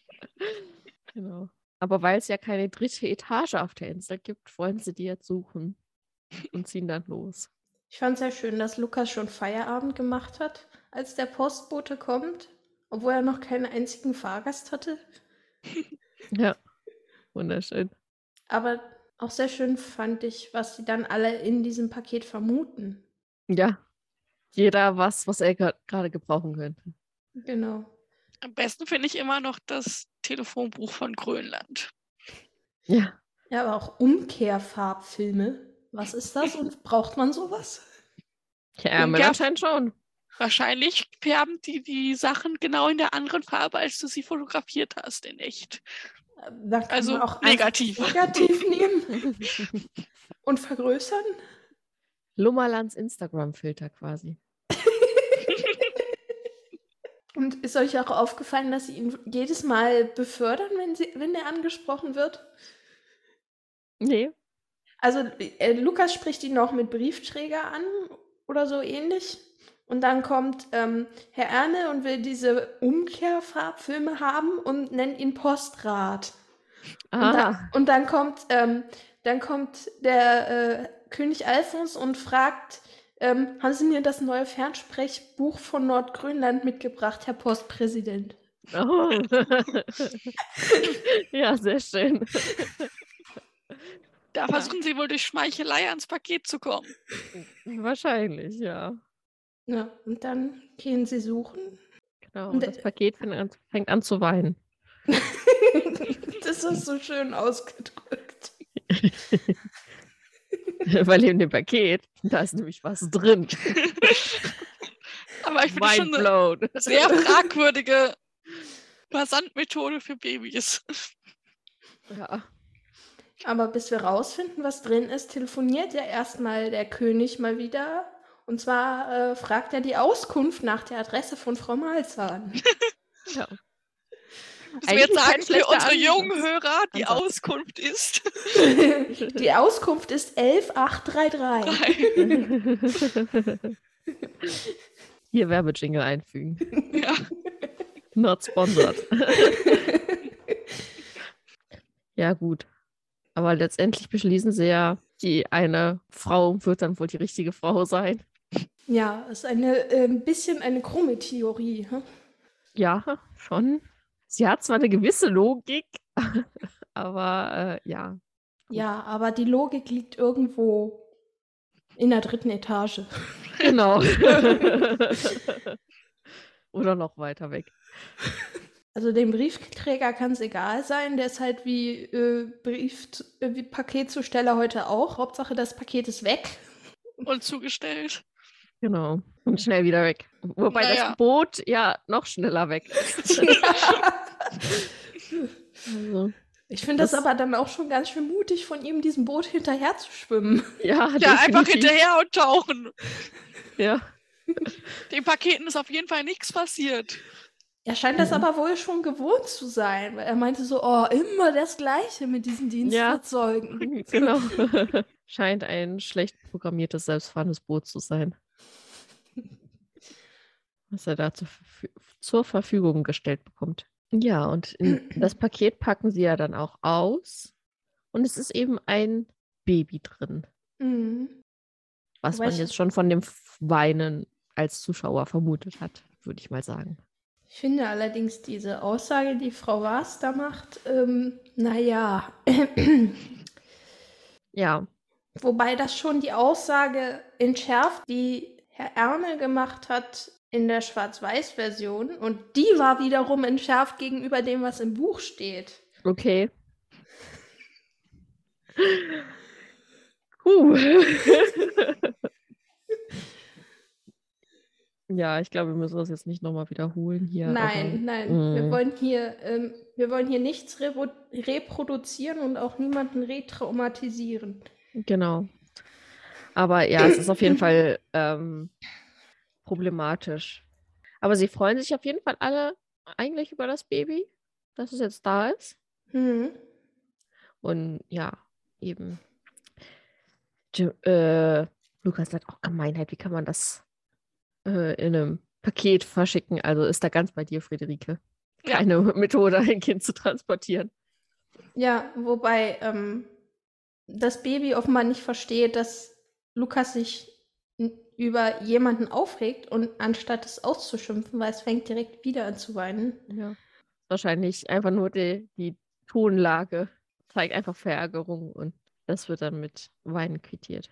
C: Genau. Aber weil es ja keine dritte Etage auf der Insel gibt, wollen sie die jetzt suchen und ziehen dann los.
A: Ich fand sehr schön, dass Lukas schon Feierabend gemacht hat, als der Postbote kommt, obwohl er noch keinen einzigen Fahrgast hatte.
C: Ja, wunderschön.
A: Aber auch sehr schön fand ich, was sie dann alle in diesem Paket vermuten.
C: Ja, jeder was, was er gerade gebrauchen könnte.
A: Genau.
B: Am besten finde ich immer noch das Telefonbuch von Grönland.
C: Ja,
A: Ja, aber auch Umkehrfarbfilme. Was ist das und braucht man sowas?
C: ja
B: ja.
C: anscheinend schon.
B: Wahrscheinlich färben die die Sachen genau in der anderen Farbe, als du sie fotografiert hast, in echt.
A: Da kann
B: Also
A: man auch
B: negativ.
A: negativ nehmen und vergrößern.
C: Lummerlands Instagram-Filter quasi.
A: Und ist euch auch aufgefallen, dass sie ihn jedes Mal befördern, wenn, sie, wenn er angesprochen wird?
C: Nee.
A: Also äh, Lukas spricht ihn noch mit Briefträger an oder so ähnlich. Und dann kommt ähm, Herr Erne und will diese Umkehrfarbfilme haben und nennt ihn Postrat. Und,
C: Ah,
A: dann, und dann kommt, ähm, dann kommt der äh, König Alfons und fragt, ähm, haben Sie mir das neue Fernsprechbuch von Nordgrönland mitgebracht, Herr Postpräsident?
C: oh. ja, sehr schön.
B: Da versuchen sie wohl durch Schmeichelei ans Paket zu kommen.
C: Wahrscheinlich, ja.
A: Ja, und dann gehen sie suchen.
C: Genau.
A: Und
C: das Paket fängt an, fängt an zu weinen.
A: das ist so schön ausgedrückt.
C: Weil in dem Paket, da ist nämlich was drin.
B: Aber ich finde schon eine
C: blown.
B: sehr fragwürdige Versandmethode für Babys.
C: Ja.
A: Aber bis wir rausfinden, was drin ist, telefoniert ja erstmal der König mal wieder. Und zwar äh, fragt er die Auskunft nach der Adresse von Frau Malzahn.
C: ja.
B: Müssen wir jetzt sagen für unsere jungen Hörer, die
C: Ansatz.
B: Auskunft ist.
A: Die Auskunft ist 11833.
C: Hier Werbejingle einfügen.
B: ja.
C: Not sponsored. ja, gut. Aber letztendlich beschließen sie ja, die eine Frau wird dann wohl die richtige Frau sein.
A: Ja, ist eine äh, ein bisschen eine krumme Theorie. Hm?
C: Ja, schon. Sie hat zwar eine gewisse Logik, aber äh, ja.
A: Ja, aber die Logik liegt irgendwo in der dritten Etage.
C: Genau. Oder noch weiter weg.
A: Also dem Briefträger kann es egal sein, der ist halt wie, äh, Brief, äh, wie Paketzusteller heute auch. Hauptsache das Paket ist weg.
B: Und zugestellt.
C: Genau. Und schnell wieder weg. Wobei
B: Naja.
C: das Boot ja noch schneller weg ist. Also,
A: Ich finde das,
C: Das-
A: aber dann auch schon ganz schön mutig von ihm, diesem Boot hinterher zu schwimmen.
C: ja,
B: Ja, einfach hinterher und tauchen.
C: Ja.
B: Den Paketen ist auf jeden Fall nichts passiert.
A: Er scheint das
C: Mhm.
A: aber wohl schon gewohnt zu sein, weil er meinte so, oh, immer das Gleiche mit diesen Dienstfahrzeugen.
C: Genau. Scheint ein schlecht programmiertes, selbstfahrendes Boot zu sein. Was er da zur, Verfü- zur Verfügung gestellt bekommt. Ja, und in das Paket packen sie ja dann auch aus. Und es ist eben ein Baby drin,
A: Mhm.
C: was
A: Wobei
C: man jetzt schon von dem Weinen als Zuschauer vermutet hat, würde ich mal sagen.
A: Ich finde allerdings diese Aussage, die Frau Waas da macht, ähm, naja,
C: Ja,
A: wobei das schon die Aussage entschärft, die Herr Ernel gemacht hat in der Schwarz-Weiß-Version. Und die war wiederum entschärft gegenüber dem, was im Buch steht.
C: okay. Puh. ja, ich glaube, wir müssen das jetzt nicht nochmal wiederholen hier.
A: nein, nein, wir
C: Mm.
A: wollen hier, ähm, wir wollen hier nichts repo- reproduzieren und auch niemanden retraumatisieren.
C: Aber, genau. Aber ja, es ist auf jeden Fall ähm, problematisch. Aber sie freuen sich auf jeden Fall alle eigentlich über das Baby, dass es jetzt da ist.
A: Mhm.
C: Und ja, eben. Jim, äh, Lukas sagt auch Gemeinheit. Wie kann man das äh, in einem Paket verschicken? Also ist da ganz bei dir, Friederike.
B: Ja.
C: Keine Methode, ein Kind zu transportieren.
A: Ja, wobei ähm, das Baby offenbar nicht versteht, dass Lukas sich über jemanden aufregt und anstatt es auszuschimpfen, weil es fängt direkt wieder an zu weinen.
C: Ja. Wahrscheinlich einfach nur die, die Tonlage zeigt einfach Verärgerung und das wird dann mit Weinen quittiert.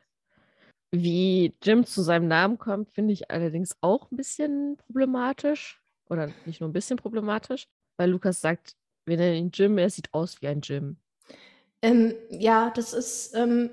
C: Wie Jim zu seinem Namen kommt, finde ich allerdings auch ein bisschen problematisch. Oder nicht nur ein bisschen problematisch, weil Lukas sagt, wir nennen ihn Jim, er sieht aus wie ein Jim.
A: Ähm, ja, das ist ähm,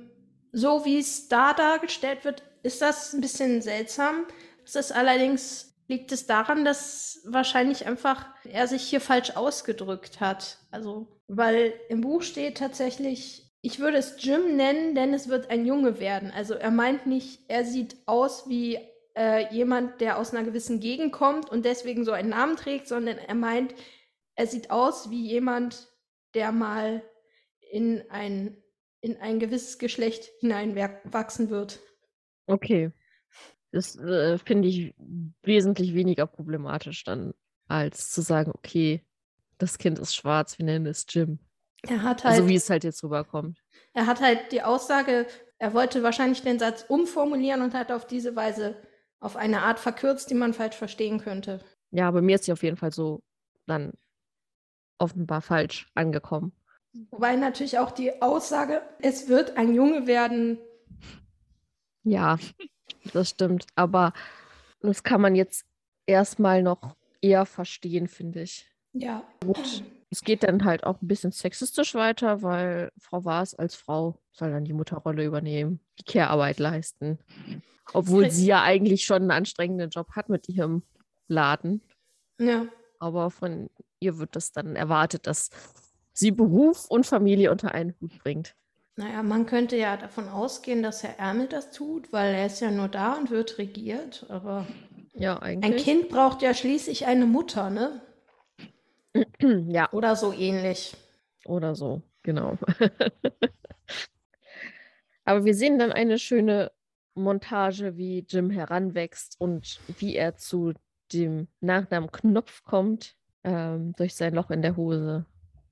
A: so, wie es da dargestellt wird, ist das ein bisschen seltsam. Es ist allerdings, liegt es daran, dass wahrscheinlich einfach er sich hier falsch ausgedrückt hat. Also, weil im Buch steht tatsächlich, ich würde es Jim nennen, denn es wird ein Junge werden. Also er meint nicht, er sieht aus wie äh, jemand, der aus einer gewissen Gegend kommt und deswegen so einen Namen trägt, sondern er meint, er sieht aus wie jemand, der mal in ein, in ein gewisses Geschlecht hineinwachsen wird.
C: Okay. Das äh, finde ich wesentlich weniger problematisch dann, als zu sagen, okay, das Kind ist schwarz, wir nennen es Jim.
A: Er hat halt,
C: Also wie es halt jetzt rüberkommt.
A: er hat halt die Aussage, er wollte wahrscheinlich den Satz umformulieren und hat auf diese Weise auf eine Art verkürzt, die man falsch verstehen könnte.
C: Ja, bei mir ist sie auf jeden Fall so dann offenbar falsch angekommen.
A: Wobei natürlich auch die Aussage, es wird ein Junge werden,
C: Ja, das stimmt. Aber das kann man jetzt erstmal noch eher verstehen, finde ich.
A: ja.
C: Gut. Es geht dann halt auch ein bisschen sexistisch weiter, weil Frau Waas als Frau soll dann die Mutterrolle übernehmen, die Care-Arbeit leisten. Obwohl sie ja eigentlich schon einen anstrengenden Job hat mit ihrem Laden.
A: Ja.
C: Aber von ihr wird das dann erwartet, dass sie Beruf und Familie unter einen Hut bringt.
A: Naja, man könnte ja davon ausgehen, dass Herr Ärmel das tut, weil er ist ja nur da und wird regiert. Aber
C: Ja,
A: ein. Kind braucht ja schließlich eine Mutter, ne?
C: ja,
A: Oder so ähnlich.
C: oder so, genau. Aber wir sehen dann eine schöne Montage, wie Jim heranwächst und wie er zu dem Nachnamen Knopf kommt, ähm, durch sein Loch in der Hose,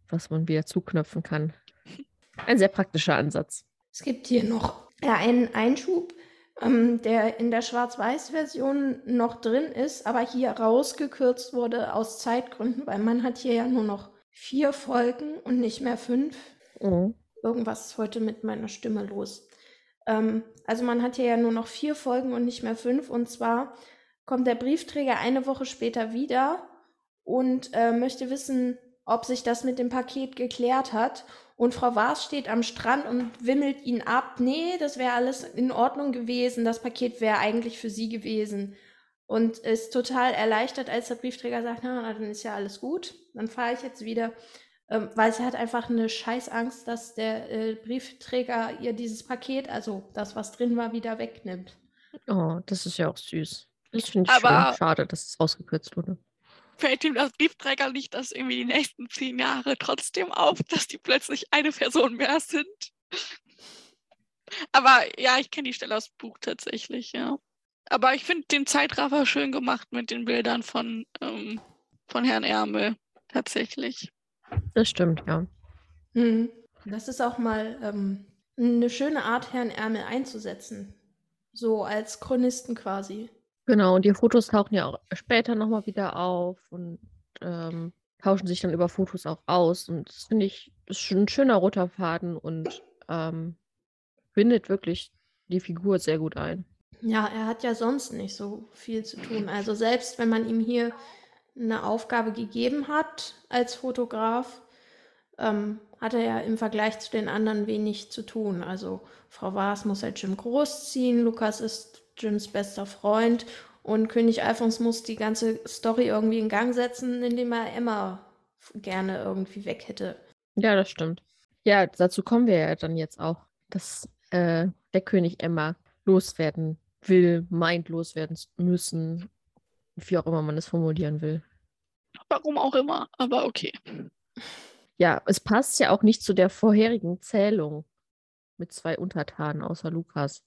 C: was man wieder zuknöpfen kann. Ein sehr praktischer Ansatz.
A: Es gibt hier noch ja, einen Einschub, ähm, der in der Schwarz-Weiß-Version noch drin ist, aber hier rausgekürzt wurde aus Zeitgründen, weil man hat hier ja nur noch vier Folgen und nicht mehr fünf.
C: Mhm.
A: Irgendwas ist heute mit meiner Stimme los. Ähm, also man hat hier ja nur noch vier Folgen und nicht mehr fünf. Und zwar kommt der Briefträger eine Woche später wieder und äh, möchte wissen, ob sich das mit dem Paket geklärt hat. Und Frau Waas steht am Strand und wimmelt ihn ab. Nee, das wäre alles in Ordnung gewesen. Das Paket wäre eigentlich für sie gewesen. Und ist total erleichtert, als der Briefträger sagt, na, na dann ist ja alles gut. Dann fahre ich jetzt wieder. Ähm, weil sie hat einfach eine Scheißangst, dass der äh, Briefträger ihr dieses Paket, also das, was drin war, wieder wegnimmt.
C: Oh, das ist ja auch süß. Das finde ich
B: Aber-
C: schön. Schade, dass es rausgekürzt wurde.
B: Fällt ihm das Briefträger nicht das irgendwie die nächsten zehn Jahre trotzdem auf, dass die plötzlich eine Person mehr sind? Aber ja, ich kenne die Stelle aus dem Buch tatsächlich, ja. Aber ich finde den Zeitraffer schön gemacht mit den Bildern von, ähm, von Herrn Ärmel. Tatsächlich.
C: Das stimmt, ja.
A: Mhm. Das ist auch mal ähm, eine schöne Art, Herrn Ärmel einzusetzen. So als Chronisten quasi.
C: Genau, und die Fotos tauchen ja auch später nochmal wieder auf und ähm, tauschen sich dann über Fotos auch aus. Und das finde ich, ist schon ein schöner roter Faden und ähm, bindet wirklich die Figur sehr gut ein.
A: Ja, er hat ja sonst nicht so viel zu tun. Also selbst wenn man ihm hier eine Aufgabe gegeben hat als Fotograf, ähm, hat er ja im Vergleich zu den anderen wenig zu tun. Also Frau Waas muss halt Jim großziehen, Lukas ist Jims bester Freund und König Alfons muss die ganze Story irgendwie in Gang setzen, indem er Emma gerne irgendwie weg hätte.
C: Ja, das stimmt. Ja, dazu kommen wir ja dann jetzt auch, dass äh, der König Emma loswerden will, meint loswerden müssen, wie auch immer man es formulieren will.
B: Warum auch immer, aber okay.
C: Ja, es passt ja auch nicht zu der vorherigen Zählung mit zwei Untertanen außer Lukas.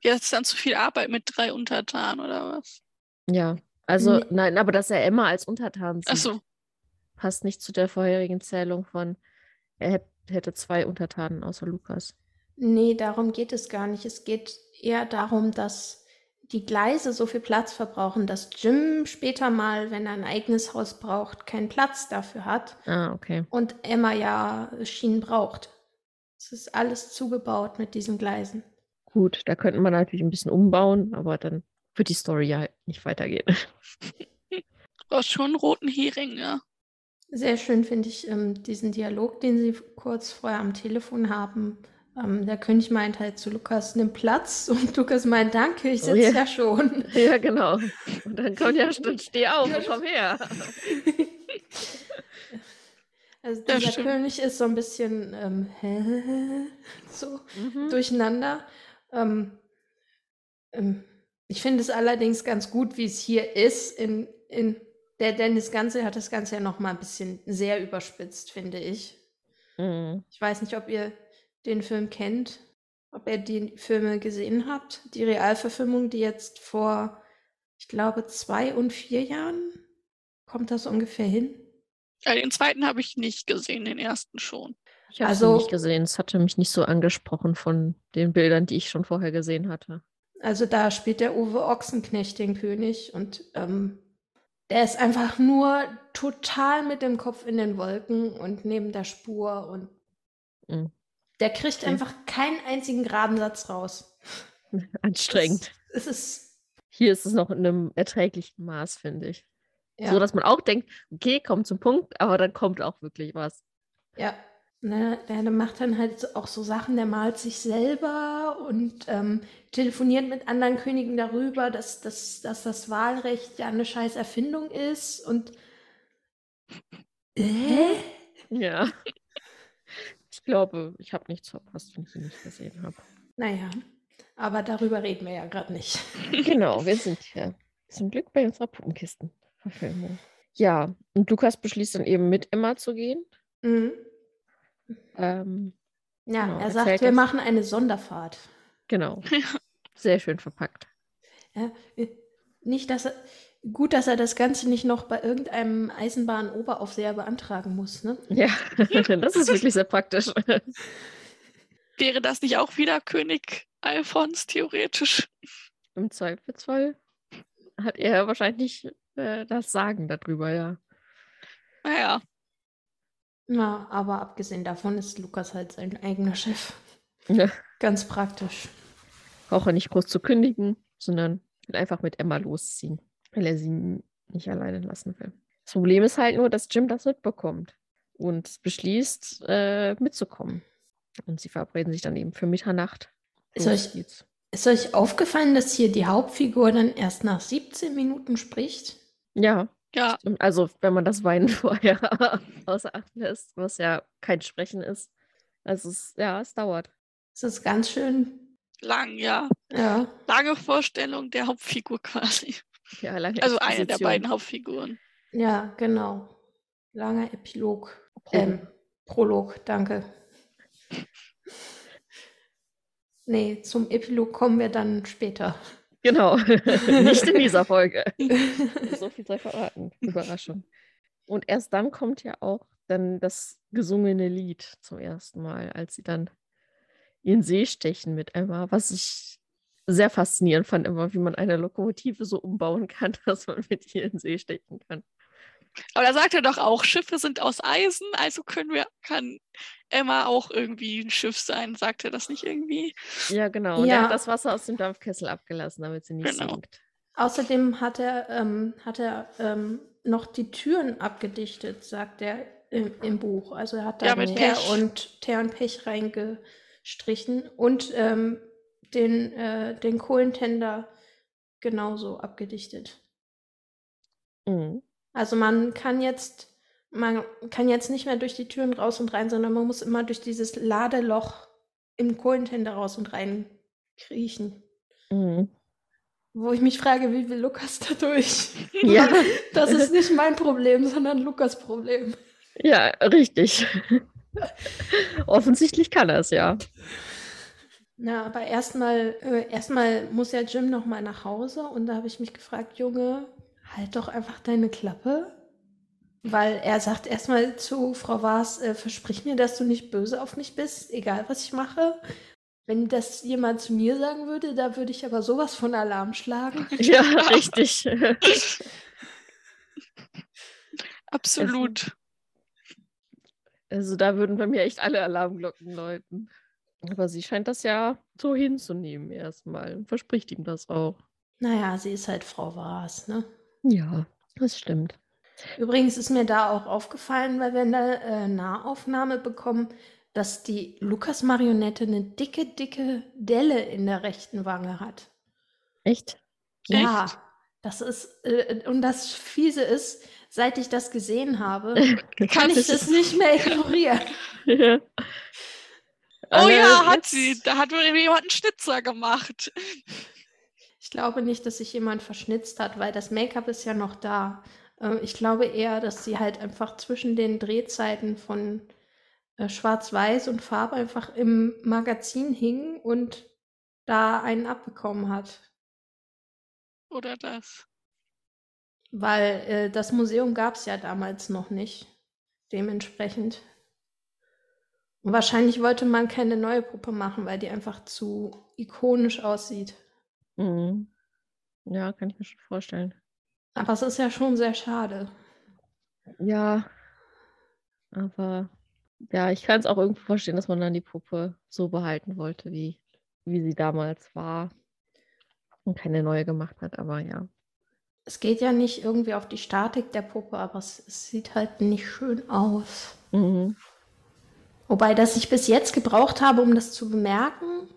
B: Jetzt ist dann zu viel Arbeit mit drei Untertanen oder was?
C: Ja, also
A: Nee.
C: nein, aber dass er Emma als Untertan sieht,
B: Achso,
C: passt nicht zu der vorherigen Zählung von, er hätt, hätte zwei Untertanen außer Lukas.
A: Nee, darum geht es gar nicht. Es geht eher darum, dass die Gleise so viel Platz verbrauchen, dass Jim später mal, wenn er ein eigenes Haus braucht, keinen Platz dafür hat
C: Ah, okay.
A: und Emma ja Schienen braucht. Es ist alles zugebaut mit diesen Gleisen.
C: Gut, da könnte man natürlich ein bisschen umbauen, aber dann wird die Story ja halt nicht weitergehen.
B: du hast schon einen roten Hering, ja.
A: Sehr schön finde ich ähm, diesen Dialog, den sie kurz vorher am Telefon haben. Ähm, der König meint halt zu Lukas, nimm Platz und Lukas meint, danke, ich
C: Oh
A: sitze
C: ja.
A: ja schon.
C: ja, genau. Und dann kommt ja schon, steh auf komm her.
A: Also
B: Das
A: dieser
B: stimmt.
A: König ist so ein bisschen ähm, hä? so
C: Mhm.
A: durcheinander. Ähm, ähm, ich finde es allerdings ganz gut, wie es hier ist. In, in der Dennis Ganze hat das Ganze ja noch mal ein bisschen sehr überspitzt, finde ich.
C: Mhm.
A: Ich weiß nicht, ob ihr den Film kennt, ob ihr die Filme gesehen habt. Die Realverfilmung, die jetzt vor, ich glaube, zwei und vier Jahren kommt das ungefähr hin.
B: ja. Den zweiten habe ich nicht gesehen, den ersten schon.
C: Ich habe
A: Also-
C: nicht gesehen. Es hatte mich nicht so angesprochen von den Bildern, die ich schon vorher gesehen hatte.
A: Also da spielt der Uwe Ochsenknecht den König und ähm, der ist einfach nur total mit dem Kopf in den Wolken und neben der Spur und
C: Mhm.
A: der kriegt
C: Okay.
A: einfach keinen einzigen geraden Satz raus.
C: Anstrengend.
A: Es ist
C: Hier ist es noch in einem erträglichen Maß, finde ich.
A: ja,
C: So, dass man auch denkt, okay, kommt zum Punkt, aber dann kommt auch wirklich was.
A: ja. Ne, der, macht dann halt auch so Sachen, der malt sich selber und ähm, telefoniert mit anderen Königen darüber, dass, dass, dass das Wahlrecht ja eine scheiß Erfindung ist und äh?
C: Ja. Ich glaube, ich habe nichts verpasst, wenn ich ihn nicht gesehen habe.
A: Naja, aber darüber reden wir ja gerade nicht.
C: Genau, wir sind ja zum Glück bei unserer Puppenkistenverfilmung. Ja, und Lukas beschließt dann eben mit Emma zu gehen.
A: Mhm.
C: Ähm,
A: Ja,
C: Genau,
A: er sagt, wir
C: das.
A: machen eine Sonderfahrt.
C: genau. Sehr schön verpackt.
A: Ja, äh, nicht, dass er, gut, dass er das Ganze nicht noch bei irgendeinem Eisenbahnoberaufseher beantragen muss, ne?
C: Ja, das ist wirklich sehr praktisch.
B: Wäre das nicht auch wieder König Alfons theoretisch?
C: Im Zweifelsfall hat er wahrscheinlich äh, das Sagen darüber, ja.
B: Naja,
A: Ja, aber abgesehen davon ist Lukas halt sein eigener Chef.
C: ja.
A: Ganz praktisch.
C: Braucht er nicht groß zu kündigen, sondern will einfach mit Emma losziehen, weil er sie nicht alleine lassen will. Das Problem ist halt nur, dass Jim das mitbekommt und beschließt, äh, mitzukommen. Und sie verabreden sich dann eben für Mitternacht.
A: Ist euch-
C: geht's.
A: Ist euch aufgefallen, dass hier die Hauptfigur dann erst nach 17 Minuten spricht?
C: Ja,
B: ja,
C: stimmt. also wenn man das Weinen vorher außer Acht lässt, was ja kein Sprechen ist. Also es, ja, es dauert.
A: Es ist ganz schön,
B: lang, ja.
A: ja.
B: Lange Vorstellung der Hauptfigur quasi.
C: Ja, lange
B: Also eine der beiden Hauptfiguren.
A: Ja, genau. Langer Epilog.
C: Prolog.
A: Ähm, Prolog, danke. Nee, zum Epilog kommen wir dann später.
C: Genau, nicht in dieser Folge. so viel sei verraten. Überraschung. Und erst dann kommt ja auch dann das gesungene Lied zum ersten Mal, als sie dann in den See stechen mit Emma, was ich sehr faszinierend fand, immer, wie man eine Lokomotive so umbauen kann, dass man mit ihr in den See stechen kann.
B: Aber da sagt er doch auch, Schiffe sind aus Eisen, also können wir, kann Emma auch irgendwie ein Schiff sein. Sagt er das nicht irgendwie?
C: Ja, genau. Und er
A: Ja.
C: hat das Wasser aus dem Dampfkessel abgelassen, damit sie nicht
B: Genau.
C: sinkt.
A: Außerdem hat er, ähm, hat er ähm, noch die Türen abgedichtet, sagt er im, im Buch. Also er hat da
B: Ja, mit
A: Teer
B: Pech.
A: und, Teer und Pech reingestrichen und ähm, den, äh, den Kohlentender genauso abgedichtet.
C: Mhm.
A: Also man kann jetzt, man kann jetzt nicht mehr durch die Türen raus und rein, sondern man muss immer durch dieses Ladeloch im Kohlentender raus und rein kriechen.
C: Mhm.
A: Wo ich mich frage, wie will Lukas da durch?
C: Ja,
A: Das ist nicht mein Problem, sondern Lukas Problem.
C: ja, richtig. Offensichtlich kann er es, ja.
A: Na, aber erstmal äh, erstmal muss ja Jim noch mal nach Hause und da habe ich mich gefragt, Junge, halt doch einfach deine Klappe. Weil er sagt erstmal zu Frau Waas, äh, versprich mir, dass du nicht böse auf mich bist, egal was ich mache. Wenn das jemand zu mir sagen würde, da würde ich aber sowas von Alarm schlagen.
C: Ja, richtig.
B: Absolut.
C: Also da würden bei mir echt alle Alarmglocken läuten. Aber sie scheint das ja so hinzunehmen erstmal und verspricht ihm das auch.
A: Naja, sie ist halt Frau Waas, ne?
C: Ja, das stimmt.
A: Übrigens ist mir da auch aufgefallen, weil wir eine äh, Nahaufnahme bekommen, dass die Lukas-Marionette eine dicke, dicke Delle in der rechten Wange hat.
C: Echt?
A: Ja, das ist, äh, und das Fiese ist, seit ich das gesehen habe, kann ich das nicht mehr ignorieren.
C: Ja.
B: Oh
C: Alle
B: ja, hat sie. Da hat wohl jemand einen Schnitzer gemacht.
A: Ich glaube nicht, dass sich jemand verschnitzt hat, weil das Make-up ist ja noch da. Äh, Ich glaube eher, dass sie halt einfach zwischen den Drehzeiten von äh, Schwarz-Weiß und Farbe einfach im Magazin hing und da einen abbekommen hat.
B: Oder das.
A: Weil äh, das Museum gab es ja damals noch nicht. Dementsprechend. Und wahrscheinlich wollte man keine neue Puppe machen, weil die einfach zu ikonisch aussieht.
C: Mhm. Ja, kann ich mir schon vorstellen.
A: Aber es ist ja schon sehr schade.
C: Ja, aber ja, ich kann es auch irgendwo verstehen, dass man dann die Puppe so behalten wollte, wie, wie sie damals war und keine neue gemacht hat, aber ja.
A: Es geht ja nicht irgendwie auf die Statik der Puppe, aber es, es sieht halt nicht schön aus.
C: Mhm.
A: Wobei, dass ich bis jetzt gebraucht habe, um das zu bemerken,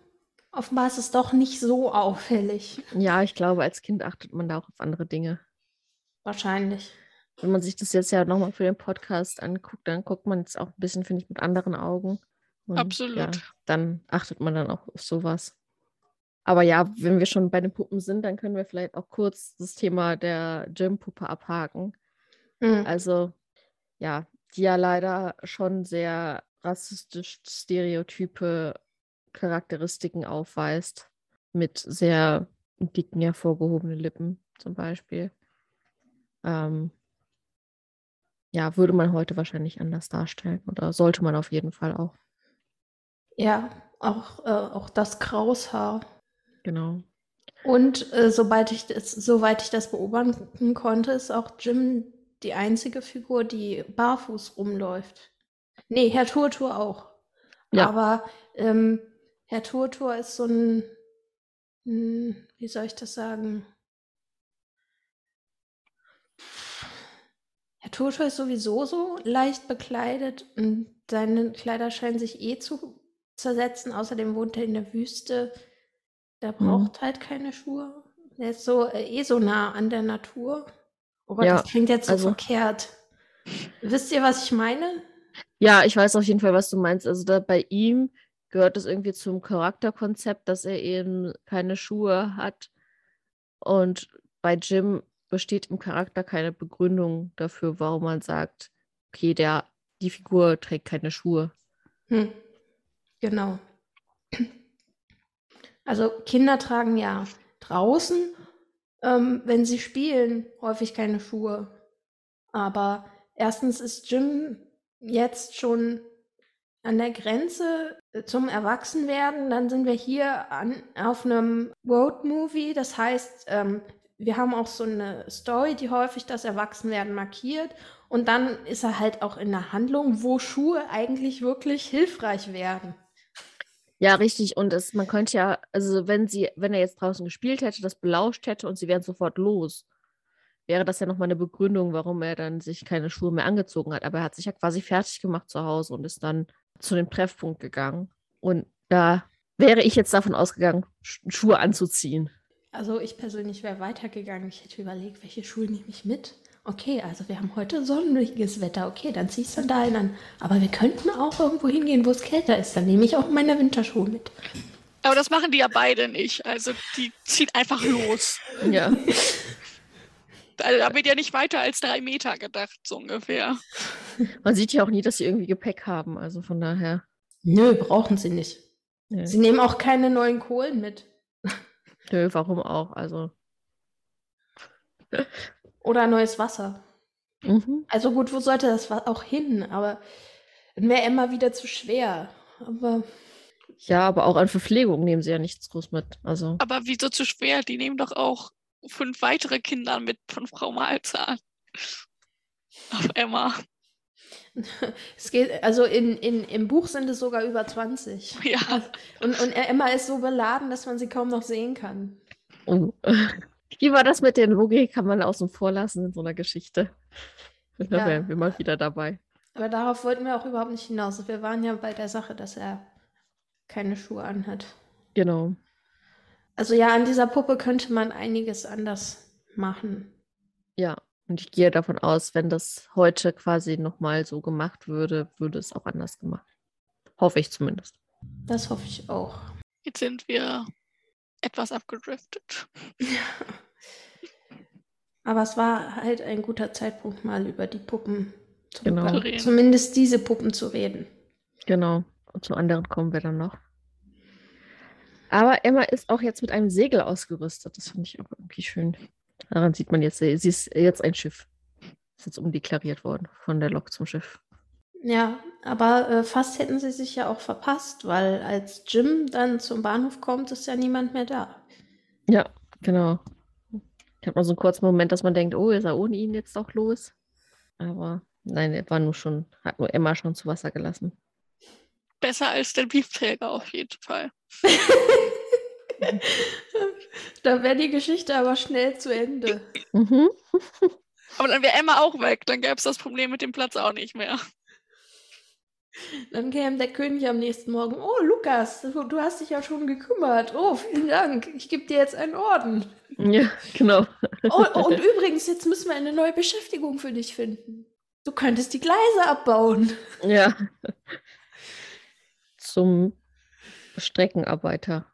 A: offenbar ist es doch nicht so auffällig.
C: Ja, ich glaube, als Kind achtet man da auch auf andere Dinge.
A: Wahrscheinlich.
C: Wenn man sich das jetzt ja nochmal für den Podcast anguckt, dann guckt man es auch ein bisschen, finde ich, mit anderen Augen. Und
B: Absolut.
C: Ja, dann achtet man dann auch auf sowas. Aber ja, wenn wir schon bei den Puppen sind, dann können wir vielleicht auch kurz das Thema der Jim-Puppe abhaken.
A: Mhm.
C: Also, ja, die ja leider schon sehr rassistisch stereotype Charakteristiken aufweist. Mit sehr dicken, hervorgehobenen Lippen zum Beispiel. Ähm, ja, würde man heute wahrscheinlich anders darstellen oder sollte man auf jeden Fall auch.
A: Ja, auch, äh, auch das Kraushaar.
C: Genau.
A: Und äh, sobald ich das, soweit ich das beobachten konnte, ist auch Jim die einzige Figur, die barfuß rumläuft. Nee, Herr Turtur auch.
C: Ja.
A: Aber ähm, Herr Turtur ist so ein, hm, wie soll ich das sagen? Herr Turtur ist sowieso so leicht bekleidet und seine Kleider scheinen sich eh zu zersetzen. Außerdem wohnt er in der Wüste. Der braucht halt keine Schuhe. Der ist so äh, eh so nah an der Natur. Oh Gott,
C: Ja,
A: das klingt jetzt so
C: also-
A: verkehrt. Wisst ihr, was ich meine?
C: Ja, ich weiß auf jeden Fall, was du meinst. Also da bei ihm gehört es irgendwie zum Charakterkonzept, dass er eben keine Schuhe hat. Und bei Jim besteht im Charakter keine Begründung dafür, warum man sagt, okay, der, die Figur trägt keine Schuhe.
A: Hm. Genau. Also Kinder tragen ja draußen, ähm, wenn sie spielen, häufig keine Schuhe. Aber erstens ist Jim jetzt schon an der Grenze äh, zum Erwachsenwerden. Dann sind wir hier an, auf einem Road-Movie. Das heißt, ähm, wir haben auch so eine Story, die häufig das Erwachsenwerden markiert. Und dann ist er halt auch in der Handlung, wo Schuhe eigentlich wirklich hilfreich werden.
C: Ja, richtig. Und es, man könnte ja, also wenn sie, wenn er jetzt draußen gespielt hätte, das belauscht hätte und sie wären sofort los, wäre das ja nochmal eine Begründung, warum er dann sich keine Schuhe mehr angezogen hat. Aber er hat sich ja quasi fertig gemacht zu Hause und ist dann zu dem Treffpunkt gegangen. Und da wäre ich jetzt davon ausgegangen, Sch- Schuhe anzuziehen.
A: Also ich persönlich wäre weitergegangen. Ich hätte überlegt, welche Schuhe nehme ich mit? Okay, also wir haben heute sonniges Wetter. Okay, dann ziehe ich Sandalen an. Aber wir könnten auch irgendwo hingehen, wo es kälter ist. Dann nehme ich auch meine Winterschuhe mit.
B: Aber das machen die ja beide nicht. Also die ziehen einfach los.
C: Ja.
B: Da, da wird ja nicht weiter als drei Meter gedacht, so ungefähr.
C: Man sieht ja auch nie, dass sie irgendwie Gepäck haben. Also von daher.
A: Nö, brauchen sie nicht.
C: Ja.
A: Sie nehmen auch keine neuen Kohlen mit.
C: Nö, warum auch? Also.
A: Oder neues Wasser.
C: Mhm.
A: Also gut, wo sollte das auch hin? Aber dann wäre immer wieder zu schwer. Aber
C: Ja, aber auch an Verpflegung nehmen sie ja nichts groß mit. Also.
B: Aber wieso zu schwer? Die nehmen doch auch fünf weitere Kinder mit von Frau Malzahn. Auf Emma.
A: es geht, also in, in, im Buch sind es sogar über 20.
B: Ja,
A: Und, und Emma ist so beladen, dass man sie kaum noch sehen kann.
C: Oh. Wie war das mit den Logik? Kann man außen vor lassen in so einer Geschichte? Da
A: Ja.
C: wären wir mal wieder dabei.
A: Aber darauf wollten wir auch überhaupt nicht hinaus. Wir waren ja bei der Sache, dass er keine Schuhe anhat.
C: Genau.
A: Also ja, an dieser Puppe könnte man einiges anders machen.
C: Ja. Und ich gehe davon aus, wenn das heute quasi nochmal so gemacht würde, würde es auch anders gemacht. Hoffe ich zumindest.
A: Das hoffe ich auch.
B: jetzt sind wir etwas abgedriftet.
A: Aber es war halt ein guter Zeitpunkt, mal über die Puppen zu
C: Genau.
B: Zu reden.
A: zumindest diese Puppen zu reden.
C: Genau. Und zu anderen kommen wir dann noch. Aber Emma ist auch jetzt mit einem Segel ausgerüstet. Das finde ich auch irgendwie schön. Daran sieht man jetzt, sie ist jetzt ein Schiff. Ist jetzt umdeklariert worden von der Lok zum Schiff.
A: Ja, aber äh, fast hätten sie sich ja auch verpasst, weil als Jim dann zum Bahnhof kommt, ist ja niemand mehr da.
C: Ja, genau. Ich habe mal so einen kurzen Moment, dass man denkt, oh, ist er ohne ihn jetzt auch los? Aber nein, er war nur schon, hat nur Emma schon zu Wasser gelassen.
B: Besser als der Briefträger auf jeden Fall.
A: Da wäre die Geschichte aber schnell zu Ende.
C: Mhm.
B: Aber dann wäre Emma auch weg. Dann gäbe es das Problem mit dem Platz auch nicht mehr.
A: Dann käme der König am nächsten Morgen. Oh, Lukas, du, hast dich ja schon gekümmert. Oh, vielen Dank. Ich gebe dir jetzt einen Orden.
C: Ja, genau.
A: Oh, oh, und übrigens, jetzt müssen wir eine neue Beschäftigung für dich finden. Du könntest die Gleise abbauen.
C: Ja. Zum Streckenarbeiter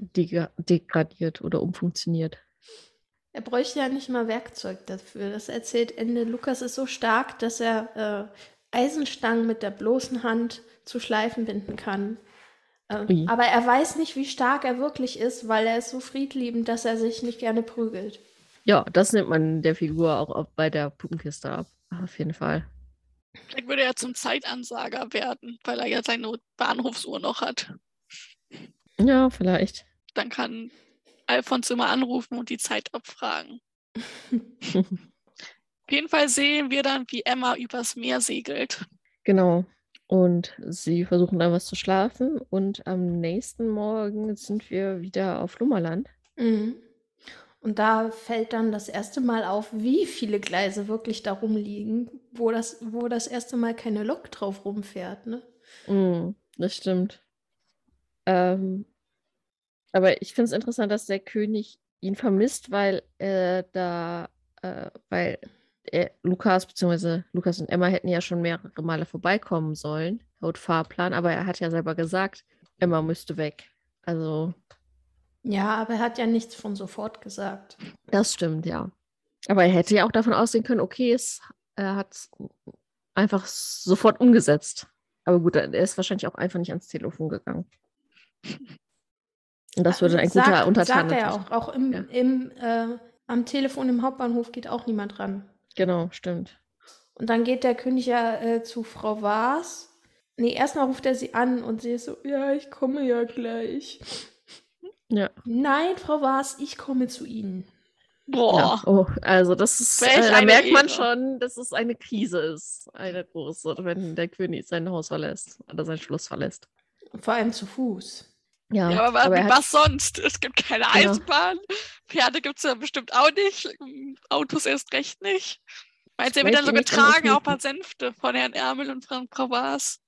C: degradiert oder umfunktioniert.
A: Er bräuchte ja nicht mal Werkzeug dafür. Das erzählt Ende. Lukas ist so stark, dass er äh, Eisenstangen mit der bloßen Hand zu Schleifen binden kann. Ähm, aber er weiß nicht, wie stark er wirklich ist, weil er ist so friedliebend, dass er sich nicht gerne prügelt.
C: Ja, das nimmt man der Figur auch bei der Puppenkiste ab. Auf jeden Fall.
B: Vielleicht würde er zum Zeitansager werden, weil er ja seine Bahnhofsuhr noch hat.
C: Ja, vielleicht.
B: Dann kann Alfons immer anrufen und die Zeit abfragen. Auf jeden Fall sehen wir dann, wie Emma übers Meer segelt.
C: Genau. Und sie versuchen dann was zu schlafen. Und am nächsten Morgen sind wir wieder auf Lummerland.
A: Mhm. Und da fällt dann das erste Mal auf, wie viele Gleise wirklich da rumliegen, wo das, wo das erste Mal keine Lok drauf rumfährt, ne?
C: Mm, das stimmt. Ähm, aber ich finde es interessant, dass der König ihn vermisst, weil er da, äh, weil er, Lukas bzw. Lukas und Emma hätten ja schon mehrere Male vorbeikommen sollen, laut Fahrplan, aber er hat ja selber gesagt, Emma müsste weg. Also
A: ja, aber er hat ja nichts von sofort gesagt.
C: Das stimmt, ja. Aber er hätte ja auch davon ausgehen können, okay, es, er hat es einfach sofort umgesetzt. Aber gut, er ist wahrscheinlich auch einfach nicht ans Telefon gegangen. Und das würde ein sagt, guter Untertan
A: Sagt er auch. Auch im, ja. im, äh, am Telefon im Hauptbahnhof geht auch niemand ran.
C: Genau, stimmt.
A: Und dann geht der König ja äh, zu Frau Waas. Nee, erstmal ruft er sie an und sie ist so, ja, ich komme ja gleich.
C: Ja.
A: Nein, Frau Waas, ich komme zu Ihnen.
C: Boah. Ja. Oh, also das ist, äh, da merkt man schon, dass es eine Krise ist, eine große, wenn der König sein Haus verlässt oder sein Schloss verlässt.
A: Vor allem zu Fuß.
B: Ja, ja aber, aber was hat... sonst? Es gibt keine ja. Eisenbahn, Pferde gibt es ja bestimmt auch nicht, Autos erst recht nicht. Meinst du, er wird dann so getragen, auch ein paar Sänfte von Herrn Ärmel und von Frau Waas?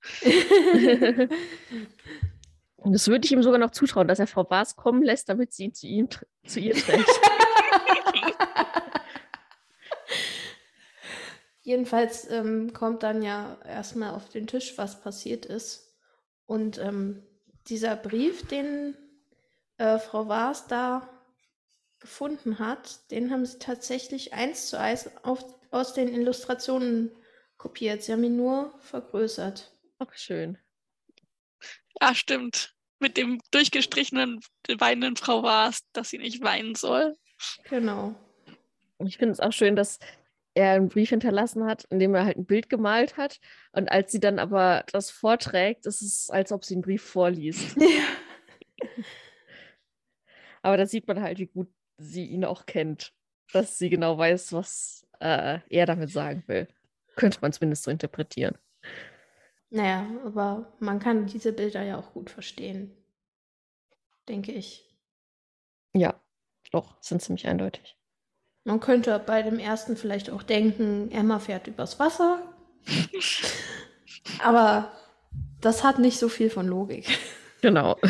C: Und das würde ich ihm sogar noch zutrauen, dass er Frau Baas kommen lässt, damit sie ihn zu, ihm, zu ihr trägt.
A: Jedenfalls ähm, kommt dann ja erstmal auf den Tisch, was passiert ist. Und ähm, dieser Brief, den äh, Frau Waas da gefunden hat, den haben sie tatsächlich eins zu eins auf, aus den Illustrationen kopiert. Sie haben ihn nur vergrößert.
C: Ach, schön.
B: Ja, stimmt. Mit dem durchgestrichenen, weinenden Frau war es, dass sie nicht weinen soll.
A: Genau.
C: Ich finde es auch schön, dass er einen Brief hinterlassen hat, in dem er halt ein Bild gemalt hat. Und als sie dann aber das vorträgt, ist es, als ob sie einen Brief vorliest. Ja. aber da sieht man halt, wie gut sie ihn auch kennt. Dass sie genau weiß, was äh, er damit sagen will. Könnte man zumindest so interpretieren.
A: Naja, aber man kann diese Bilder ja auch gut verstehen, denke ich.
C: Ja, doch, sind ziemlich eindeutig.
A: Man könnte bei dem ersten vielleicht auch denken, Emma fährt übers Wasser. aber das hat nicht so viel von Logik.
C: Genau.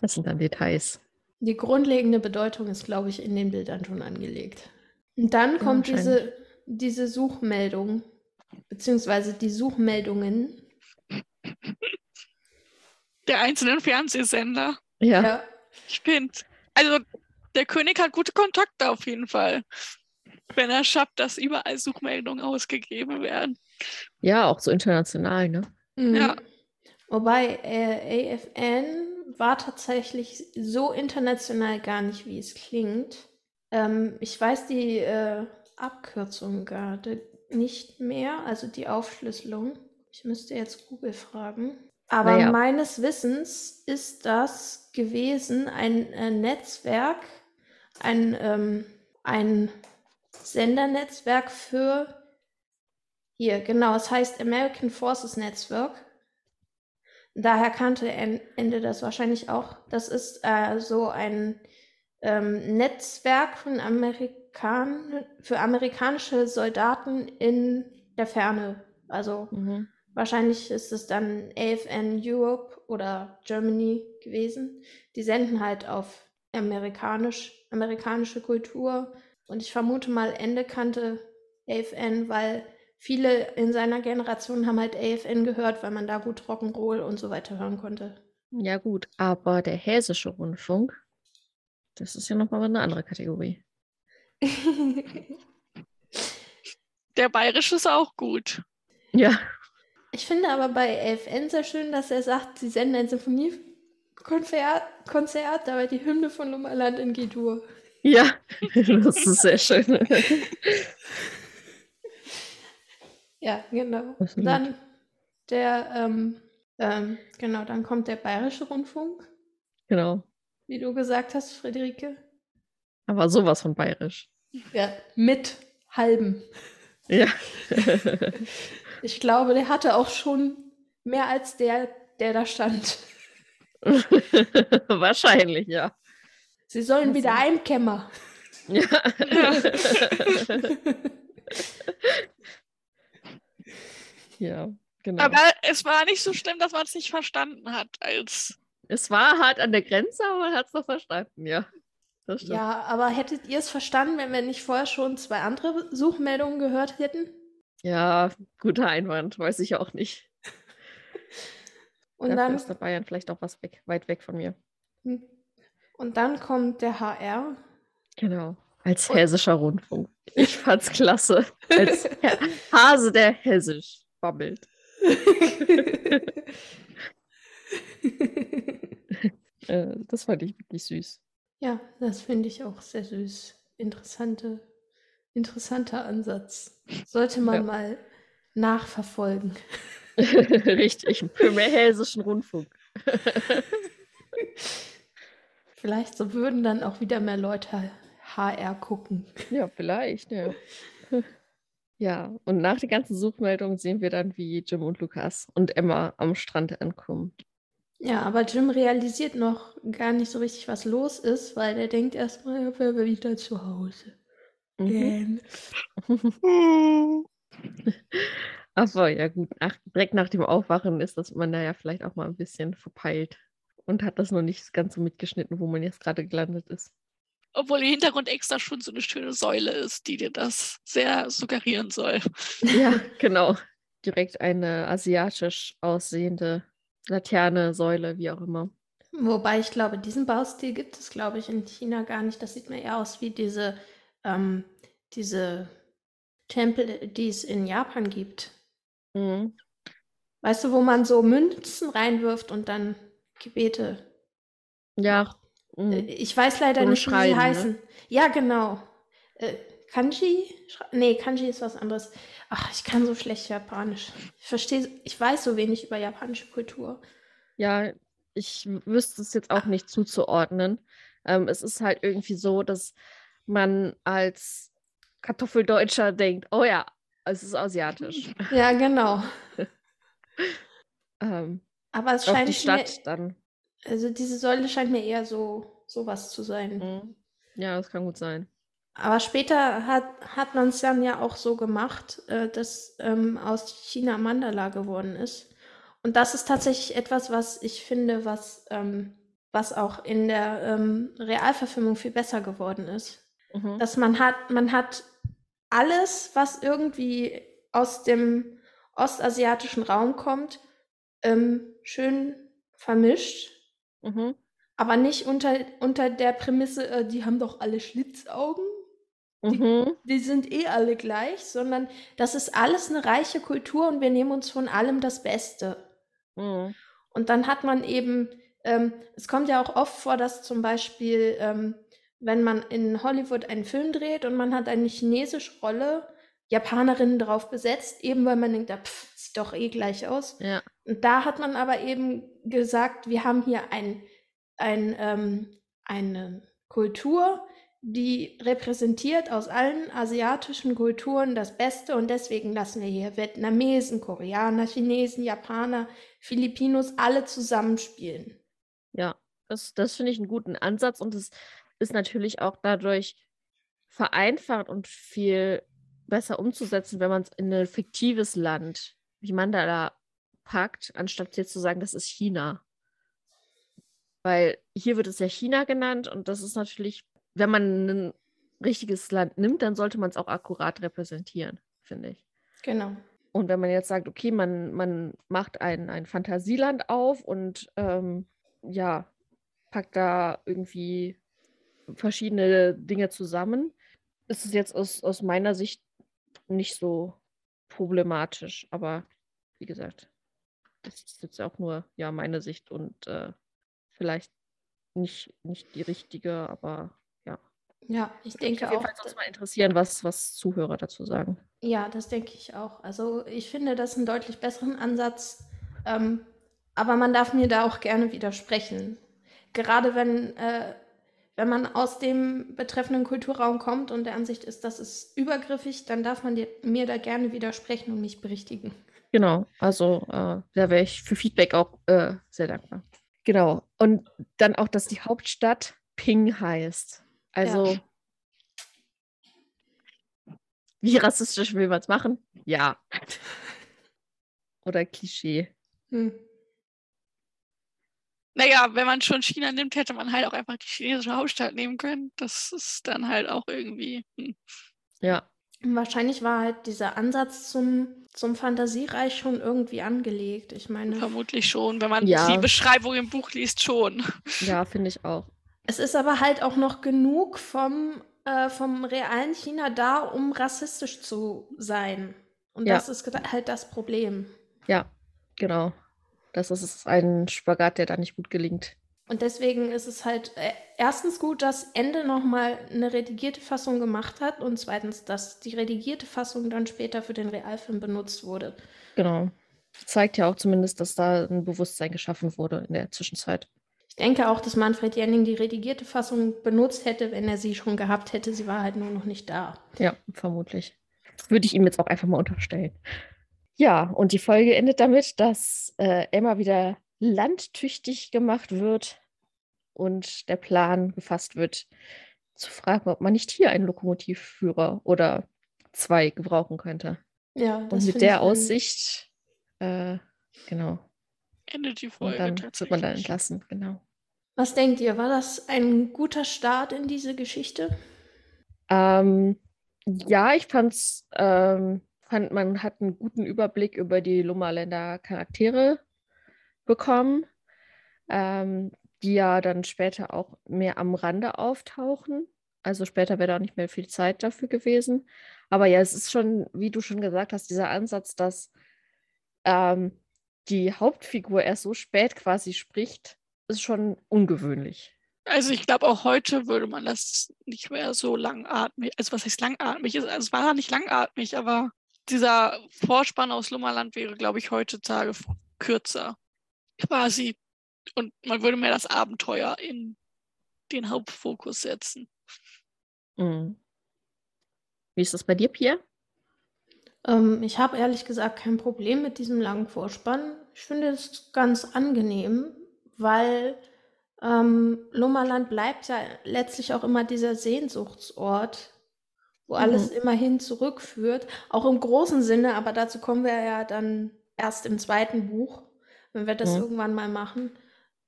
C: Das sind dann Details.
A: Die grundlegende Bedeutung ist, glaube ich, in den Bildern schon angelegt. Und dann kommt ja, diese, diese Suchmeldung beziehungsweise die Suchmeldungen
B: der einzelnen Fernsehsender.
C: Ja. ja.
B: Ich finde, also der König hat gute Kontakte auf jeden Fall, wenn er schafft, dass überall Suchmeldungen ausgegeben werden.
C: Ja, auch so international, ne?
A: Mhm. Ja. Wobei äh, AFN war tatsächlich so international gar nicht, wie es klingt. Ähm, ich weiß die äh, Abkürzung gerade nicht mehr, also die Aufschlüsselung. Ich müsste jetzt Google fragen. Aber naja. meines Wissens ist das gewesen ein äh, Netzwerk, ein, ähm, ein Sendernetzwerk für hier, genau, es heißt American Forces Network. Daher kannte Ende das wahrscheinlich auch. Das ist äh, so ein ähm, Netzwerk von Amerika Amerikan für amerikanische Soldaten in der Ferne. Also mhm. wahrscheinlich ist es dann AFN Europe oder Germany gewesen. Die senden halt auf amerikanisch, amerikanische Kultur. Und ich vermute mal, Ende kannte AFN, weil viele in seiner Generation haben halt AFN gehört, weil man da gut Rock'n'Roll und so weiter hören konnte.
C: Ja gut, aber der hessische Rundfunk Das ist ja nochmal eine andere Kategorie.
B: Der bayerische ist auch gut.
C: Ja.
A: Ich finde aber bei 11N sehr schön, dass er sagt, sie senden ein Symphoniekonzert, Konzert, dabei die Hymne von Lummerland in G-Dur.
C: Ja, das ist sehr schön.
A: Ja, genau. Dann der, ähm, ähm, genau, dann kommt der Bayerische Rundfunk,
C: Genau.
A: wie du gesagt hast, Friederike.
C: Aber sowas von bayerisch.
A: Ja, mit halben.
C: Ja.
A: Ich glaube, der hatte auch schon mehr als der, der da stand.
C: Wahrscheinlich, ja.
A: Sie sollen
C: Also.
A: wieder einkämmer.
C: Ja. ja, genau.
B: Aber es war nicht so schlimm, dass man es nicht verstanden hat, als
C: es war hart an der Grenze, aber man hat es noch verstanden, ja.
A: Ja, aber hättet ihr es verstanden, wenn wir nicht vorher schon zwei andere Suchmeldungen gehört hätten?
C: Ja, guter Einwand, weiß ich auch nicht.
A: Und
C: Dafür
A: dann,
C: ist der Bayern vielleicht auch was weg, weit weg von mir.
A: und dann kommt der HR.
C: Genau. Als
A: Und-
C: hessischer Rundfunk. Ich fand's klasse. Als Hase, der hessisch babbelt. Äh, das fand ich wirklich süß.
A: ja, das finde ich auch sehr süß. Interessante, interessanter Ansatz. Sollte man
C: Ja.
A: mal nachverfolgen.
C: Richtig, für mehr hessischen Rundfunk.
A: Vielleicht so würden dann auch wieder mehr Leute HR gucken.
C: Ja, vielleicht, ja. Ja, und nach den ganzen Suchmeldungen sehen wir dann, wie Jim und Lukas und Emma am Strand ankommen.
A: Ja, aber Jim realisiert noch gar nicht so richtig, was los ist, weil der denkt erstmal, er wäre wieder zu Hause.
C: Mhm.
A: Denn
C: Aber ja, gut, nach, direkt nach dem Aufwachen ist das man da ja vielleicht auch mal ein bisschen verpeilt und hat das noch nicht ganz so mitgeschnitten, wo man jetzt gerade gelandet ist.
B: obwohl im Hintergrund extra schon so eine schöne Säule ist, die dir das sehr suggerieren soll.
C: Ja, genau. Direkt eine asiatisch aussehende Laterne, Säule, wie auch immer.
A: Wobei ich glaube, diesen Baustil gibt es, glaube ich, in China gar nicht. Das sieht mir eher aus wie diese, ähm, diese Tempel, die es in Japan gibt.
C: Mhm.
A: Weißt du, wo man so Münzen reinwirft und dann Gebete.
C: Ja.
A: Äh,
C: Mhm.
A: Ich weiß leider
C: So
A: nicht, wie sie
C: ne?
A: heißen. Ja, genau. Äh, Kanji? Nee, Kanji ist was anderes. Ach, ich kann so schlecht Japanisch. Ich verstehe, ich weiß so wenig über japanische Kultur.
C: Ja, ich wüsste es jetzt auch nicht zuzuordnen. Ähm, es ist halt irgendwie so, dass man als Kartoffeldeutscher denkt, oh ja, es ist asiatisch.
A: Ja, genau.
C: Ähm,
A: Aber es
C: auf
A: scheint
C: die
A: mir,
C: Stadt dann.
A: also diese Säule scheint mir eher so sowas zu sein.
C: Mhm. Ja, das kann gut sein.
A: Aber später hat, hat man es dann ja auch so gemacht, äh, dass ähm, aus China Mandala geworden ist. Und das ist tatsächlich etwas, was ich finde, was, ähm, was auch in der ähm, Realverfilmung viel besser geworden ist.
C: Mhm.
A: Dass man hat, man hat alles, was irgendwie aus dem ostasiatischen Raum kommt, ähm, schön vermischt.
C: Mhm.
A: Aber nicht unter, unter der Prämisse, äh, die haben doch alle Schlitzaugen
C: Mhm.
A: die sind eh alle gleich, sondern das ist alles eine reiche Kultur und wir nehmen uns von allem das Beste.
C: Mhm.
A: Und dann hat man eben, ähm, es kommt ja auch oft vor, dass zum Beispiel, ähm, wenn man in Hollywood einen Film dreht und man hat eine chinesische Rolle, Japanerinnen drauf besetzt, eben weil man denkt, ah, pff, sieht doch eh gleich aus.
C: Ja.
A: Und da hat man aber eben gesagt, wir haben hier ein, ein, ähm, eine Kultur, die repräsentiert aus allen asiatischen Kulturen das Beste und deswegen lassen wir hier Vietnamesen, Koreaner, Chinesen, Japaner, Filipinos alle zusammenspielen.
C: Ja, das, das finde ich einen guten Ansatz und es ist natürlich auch dadurch vereinfacht und viel besser umzusetzen, wenn man es in ein fiktives Land wie Mandala packt, anstatt jetzt zu sagen, das ist China. Weil hier wird es ja China genannt und das ist natürlich, wenn man ein richtiges Land nimmt, dann sollte man es auch akkurat repräsentieren, finde ich.
A: Genau.
C: Und wenn man jetzt sagt, okay, man, man macht ein, ein Fantasieland auf und ähm, ja, packt da irgendwie verschiedene Dinge zusammen. Es ist jetzt aus, aus meiner Sicht nicht so problematisch, aber wie gesagt, das ist jetzt auch nur ja meine Sicht und äh, vielleicht nicht, nicht die richtige, aber ja.
A: Ja, ich denke
C: Auf jeden
A: auch.
C: Fall sonst mal interessieren, was, was Zuhörer dazu sagen.
A: Ja, das denke ich auch. Also ich finde das einen deutlich besseren Ansatz, ähm, aber man darf mir da auch gerne widersprechen. Gerade wenn, äh, wenn man aus dem betreffenden Kulturraum kommt und der Ansicht ist, das ist übergriffig, dann darf man dir, mir da gerne widersprechen und mich berichtigen.
C: Genau, also äh, da wäre ich für Feedback auch äh, sehr dankbar. Genau. Und dann auch, dass die Hauptstadt Ping heißt. Also, wie rassistisch will man es machen? Ja. Oder Klischee.
A: Hm.
B: Naja, wenn man schon China nimmt, hätte man halt auch einfach die chinesische Hauptstadt nehmen können. Das ist dann halt auch irgendwie. Hm.
C: Ja.
A: Wahrscheinlich war halt dieser Ansatz zum, zum Fantasiereich schon irgendwie angelegt. Ich meine,
B: Vermutlich schon, wenn man
C: Ja.
B: die Beschreibung im Buch liest, schon.
C: Ja, finde ich auch.
A: es ist aber halt auch noch genug vom, äh, vom realen China da, um rassistisch zu sein. Und
C: Ja.
A: das ist halt das Problem.
C: Ja, genau. Das ist ein Spagat, der da nicht gut gelingt.
A: Und deswegen ist es halt äh, erstens gut, dass Ende nochmal eine redigierte Fassung gemacht hat und zweitens, dass die redigierte Fassung dann später für den Realfilm benutzt wurde.
C: Genau. Zeigt ja auch zumindest, dass da ein Bewusstsein geschaffen wurde in der Zwischenzeit.
A: Ich denke auch, dass Manfred Jenning die redigierte Fassung benutzt hätte, wenn er sie schon gehabt hätte. Sie war halt nur noch nicht da.
C: Ja, vermutlich. Das würde ich ihm jetzt auch einfach mal unterstellen. Ja, und die Folge endet damit, dass äh, Emma wieder landtüchtig gemacht wird und der Plan gefasst wird, zu fragen, ob man nicht hier einen Lokomotivführer oder zwei gebrauchen könnte.
A: Ja,
C: Und
A: das
C: mit
A: finde
C: der Aussicht, äh, genau,
B: Endet die
C: und
B: Folge.
C: dann wird man dann entlassen, genau.
A: Was denkt ihr? War das ein guter Start in diese Geschichte?
C: Ähm, ja, ich fand's, ähm, fand, man hat einen guten Überblick über die Lummerländer Charaktere bekommen, ähm, die ja dann später auch mehr am Rande auftauchen. Also später wäre da auch nicht mehr viel Zeit dafür gewesen. Aber ja, es ist schon, wie du schon gesagt hast, dieser Ansatz, dass ähm, die Hauptfigur erst so spät quasi spricht, ist schon ungewöhnlich.
B: Also ich glaube, auch heute würde man das nicht mehr so langatmig, also was heißt langatmig? Es- es war nicht langatmig, aber dieser Vorspann aus Lummerland wäre, glaube ich, heutzutage kürzer. Quasi. Und man würde mehr das Abenteuer in den Hauptfokus setzen.
C: Mhm. Wie ist das bei dir, Pierre?
A: Ähm, ich habe ehrlich gesagt kein Problem mit diesem langen Vorspann. Ich finde es ganz angenehm, weil ähm, Lummerland bleibt ja letztlich auch immer dieser Sehnsuchtsort, wo alles immerhin zurückführt. Auch im großen Sinne, aber dazu kommen wir ja dann erst im zweiten Buch, wenn wir das
C: Mhm.
A: irgendwann mal machen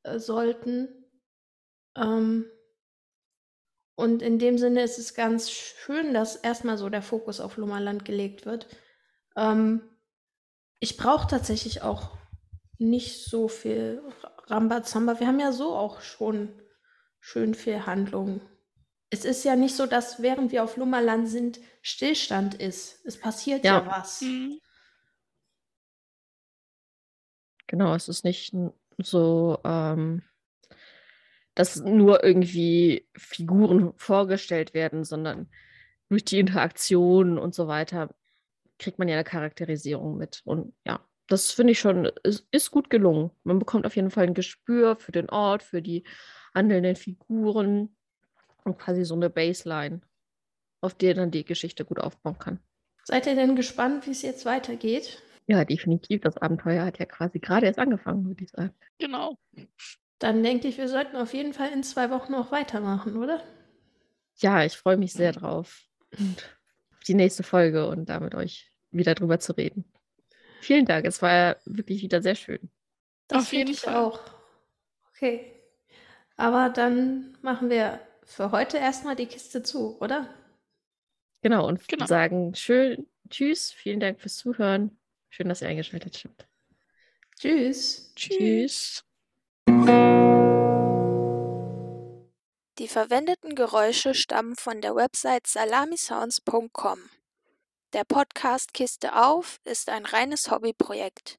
A: äh, sollten. Ähm, und in dem Sinne ist es ganz schön, dass erstmal so der Fokus auf Lummerland gelegt wird. Ähm, ich brauche tatsächlich auch nicht so viel Rambazamba. Wir haben ja so auch schon schön viel Handlung. Es ist ja nicht so, dass während wir auf Lummerland sind, Stillstand ist. Es passiert ja,
C: Ja.
A: was.
B: Mhm.
C: Genau, es ist nicht so, ähm, dass nur irgendwie Figuren vorgestellt werden, sondern durch die Interaktion und so weiter kriegt man ja eine Charakterisierung mit. Und ja, das finde ich schon, ist, ist gut gelungen. Man bekommt auf jeden Fall ein Gespür für den Ort, für die handelnden Figuren und quasi so eine Baseline, auf der dann die Geschichte gut aufbauen kann.
A: Seid ihr denn gespannt, wie es jetzt weitergeht?
C: Ja, definitiv. Das Abenteuer hat ja quasi gerade erst angefangen, würde ich sagen.
B: Genau.
A: Dann denke ich, wir sollten auf jeden Fall in zwei Wochen noch weitermachen, oder?
C: Ja, ich freue mich sehr drauf. Und auf die nächste Folge und da mit euch wieder drüber zu reden. Vielen Dank. Es war wirklich wieder sehr schön.
A: Das
B: Auf jeden
A: finde ich
B: Fall.
A: auch. Okay. Aber dann machen wir für heute erstmal die Kiste zu, oder?
C: Genau, und
B: Genau.
C: sagen schön Tschüss. Vielen Dank fürs Zuhören. Schön, dass ihr eingeschaltet habt.
A: Tschüss.
B: Tschüss.
D: Die
A: Die verwendeten Geräusche stammen von der Website salamisounds.com. Der Podcast Kiste auf ist ein reines Hobbyprojekt.